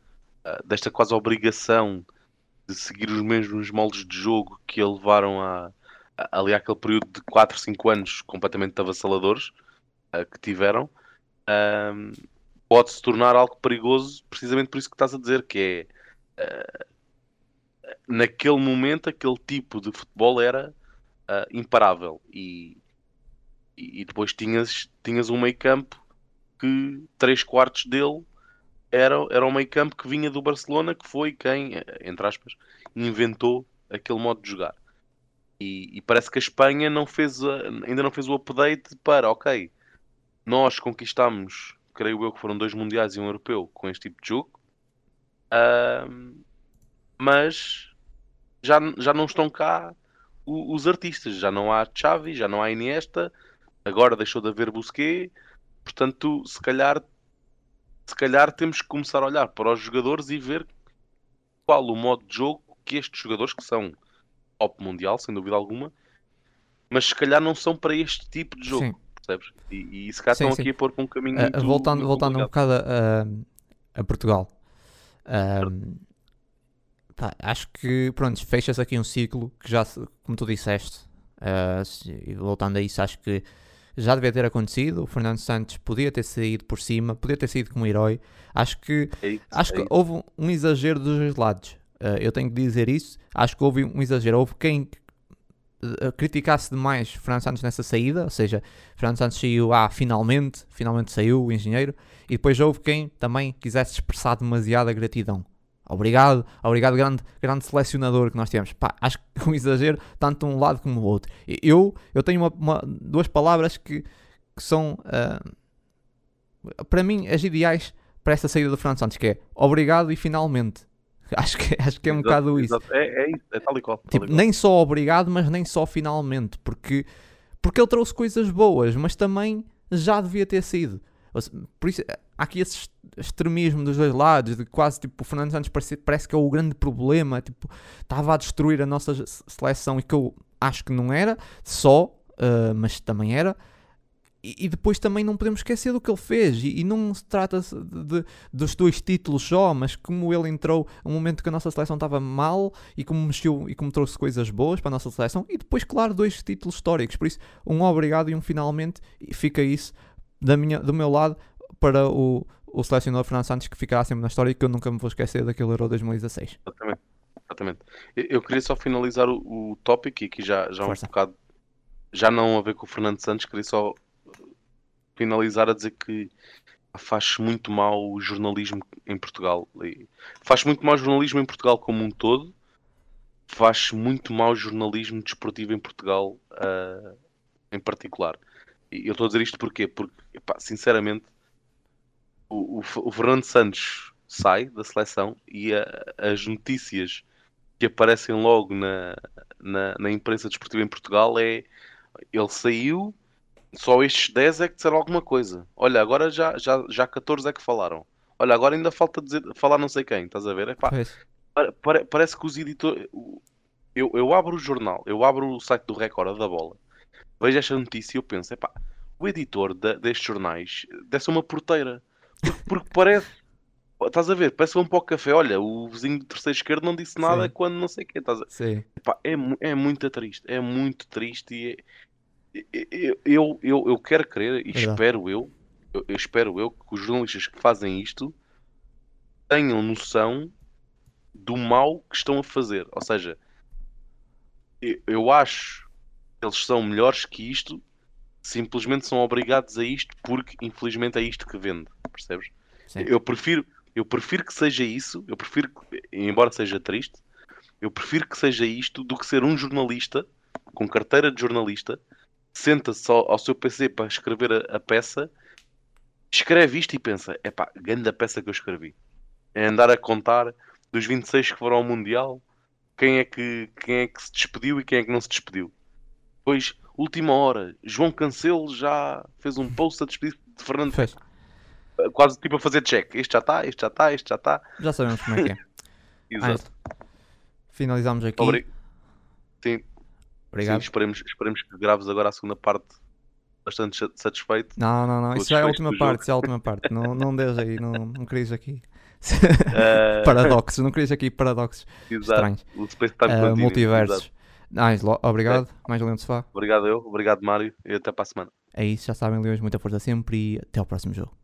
desta quase obrigação de seguir os mesmos moldes de jogo que a levaram a, ali aquele período de 4, 5 anos completamente avassaladores uh, que tiveram, uh, pode se tornar algo perigoso, precisamente por isso que estás a dizer, que é uh, naquele momento aquele tipo de futebol era ah, imparável. E, e, depois tinhas, tinhas um meio campo que 3 quartos dele era, era um meio campo que vinha do Barcelona, que foi quem, entre aspas, inventou aquele modo de jogar. E, e, parece que a Espanha não fez a, ainda não fez o update para, ok, nós conquistamos, creio eu que foram dois mundiais e um europeu com este tipo de jogo, uh, mas já, já não estão cá o, os artistas, já não há Xavi, já não há Iniesta, agora deixou de haver Busquets, portanto, se calhar, se calhar temos que começar a olhar para os jogadores e ver qual o modo de jogo que estes jogadores que são top mundial, sem dúvida alguma, mas se calhar não são para este tipo de jogo, sim. percebes? E, e se calhar sim, estão sim. aqui a pôr para um caminho uh, muito, Voltando, muito voltando um bocado a, a Portugal. Um, pá, acho que, pronto, fechas aqui um ciclo que já, como tu disseste, uh, voltando a isso, acho que já devia ter acontecido. O Fernando Santos podia ter saído por cima, podia ter saído como herói. Acho que, é isso, acho é que houve um exagero dos dois lados. Uh, eu tenho que dizer isso. Acho que houve um exagero. Houve quem uh, criticasse demais Fernando Santos nessa saída, ou seja, Fernando Santos saiu, ah, finalmente, finalmente saiu o engenheiro, e depois houve quem também quisesse expressar demasiada gratidão. Obrigado, obrigado, grande, grande selecionador que nós temos. Pá, acho que é um exagero, tanto um lado como o outro. Eu, eu tenho uma, uma duas palavras que, que são, uh, para mim, as ideais para essa saída do Fernando Santos, que é obrigado e finalmente. Acho que, acho que é um Exato, bocado isso. exato. É, é isso, é tal e qual. Tipo, nem só obrigado, mas nem só finalmente, porque, porque ele trouxe coisas boas, mas também já devia ter sido. Por isso, há aqui esse extremismo dos dois lados, de quase tipo, o Fernando Santos parece, parece que é o grande problema, tipo, estava a destruir a nossa seleção e que eu acho que não era, só, ah, mas também era. E, depois também não podemos esquecer do que ele fez, e, não se trata de, de- dos dois títulos só, mas como ele entrou um momento que a nossa seleção estava mal e como mexeu e como trouxe coisas boas para a nossa seleção, e depois, claro, dois títulos históricos. Por isso, um obrigado e um finalmente, e fica isso da minha, do meu lado para o, o selecionador Fernando Santos, que ficará sempre na história e que eu nunca me vou esquecer daquele Euro 2016. Exatamente. Exatamente. Eu, queria só finalizar o, o tópico e aqui já, já um Força. bocado, já não a ver com o Fernando Santos, queria só finalizar a dizer que faz muito mal o jornalismo em Portugal. Faz muito mal o jornalismo em Portugal como um todo, faz muito mal o jornalismo desportivo em Portugal ah, em particular. E eu estou a dizer isto porquê? Porque, epá, sinceramente, o, o Fernando Santos sai da seleção e a- as notícias que aparecem logo na, na, na imprensa desportiva em Portugal é ele saiu, só estes 10 é que disseram alguma coisa. Olha, agora já, já, já 14 é que falaram. Olha, agora ainda falta dizer, falar não sei quem, estás a ver? Epá, Pois. pare- pare- parece que os editores. Eu, eu abro o jornal, eu abro o site do Record da bola, vejo esta notícia e eu penso, epá, o editor da- destes jornais deve ser uma porteira. Porque, parece. Estás a ver? Parece que vão para o café. Olha, o vizinho do terceiro esquerdo não disse nada Sim. quando não sei o quê. Estás a... Sim. Epá, é, é muito triste. É muito triste e é- eu, eu, eu, quero crer e Verdade. espero eu, eu, eu espero eu que os jornalistas que fazem isto tenham noção do mal que estão a fazer. Ou seja, eu, eu acho que eles são melhores que isto, simplesmente são obrigados a isto porque infelizmente é isto que vende. Percebes? Sim. Eu prefiro, eu prefiro que seja isso, eu prefiro, que, embora seja triste, eu prefiro que seja isto do que ser um jornalista com carteira de jornalista, senta-se ao, ao seu PC para escrever a, a peça, escreve isto e pensa: é pá, grande a peça que eu escrevi. É andar a contar dos 26 que foram ao Mundial, quem é que, quem é que se despediu e quem é que não se despediu. Depois, última hora, João Cancelo já fez um post a despedir de Fernando, Pois. quase tipo a fazer check. Este já está, este já está, este já está. Já sabemos como é que é. Exato. Finalizamos aqui. Obri- Sim, sim, Obrigado. esperemos, esperemos que graves agora a segunda parte bastante sa- satisfeito. Não, não, não. Isso já é a última parte. Isso é a última parte. Não, não deixes aí. Não, não querias aqui. Eh, paradoxos. Não querias aqui paradoxos exato. estranhos. O Ah, Continuum, exato. Ângelo, obrigado. Mais um Leão de Sofá. Obrigado eu, obrigado Mário e até para a semana. É isso. Já sabem, Leões, muita força sempre e até ao próximo jogo.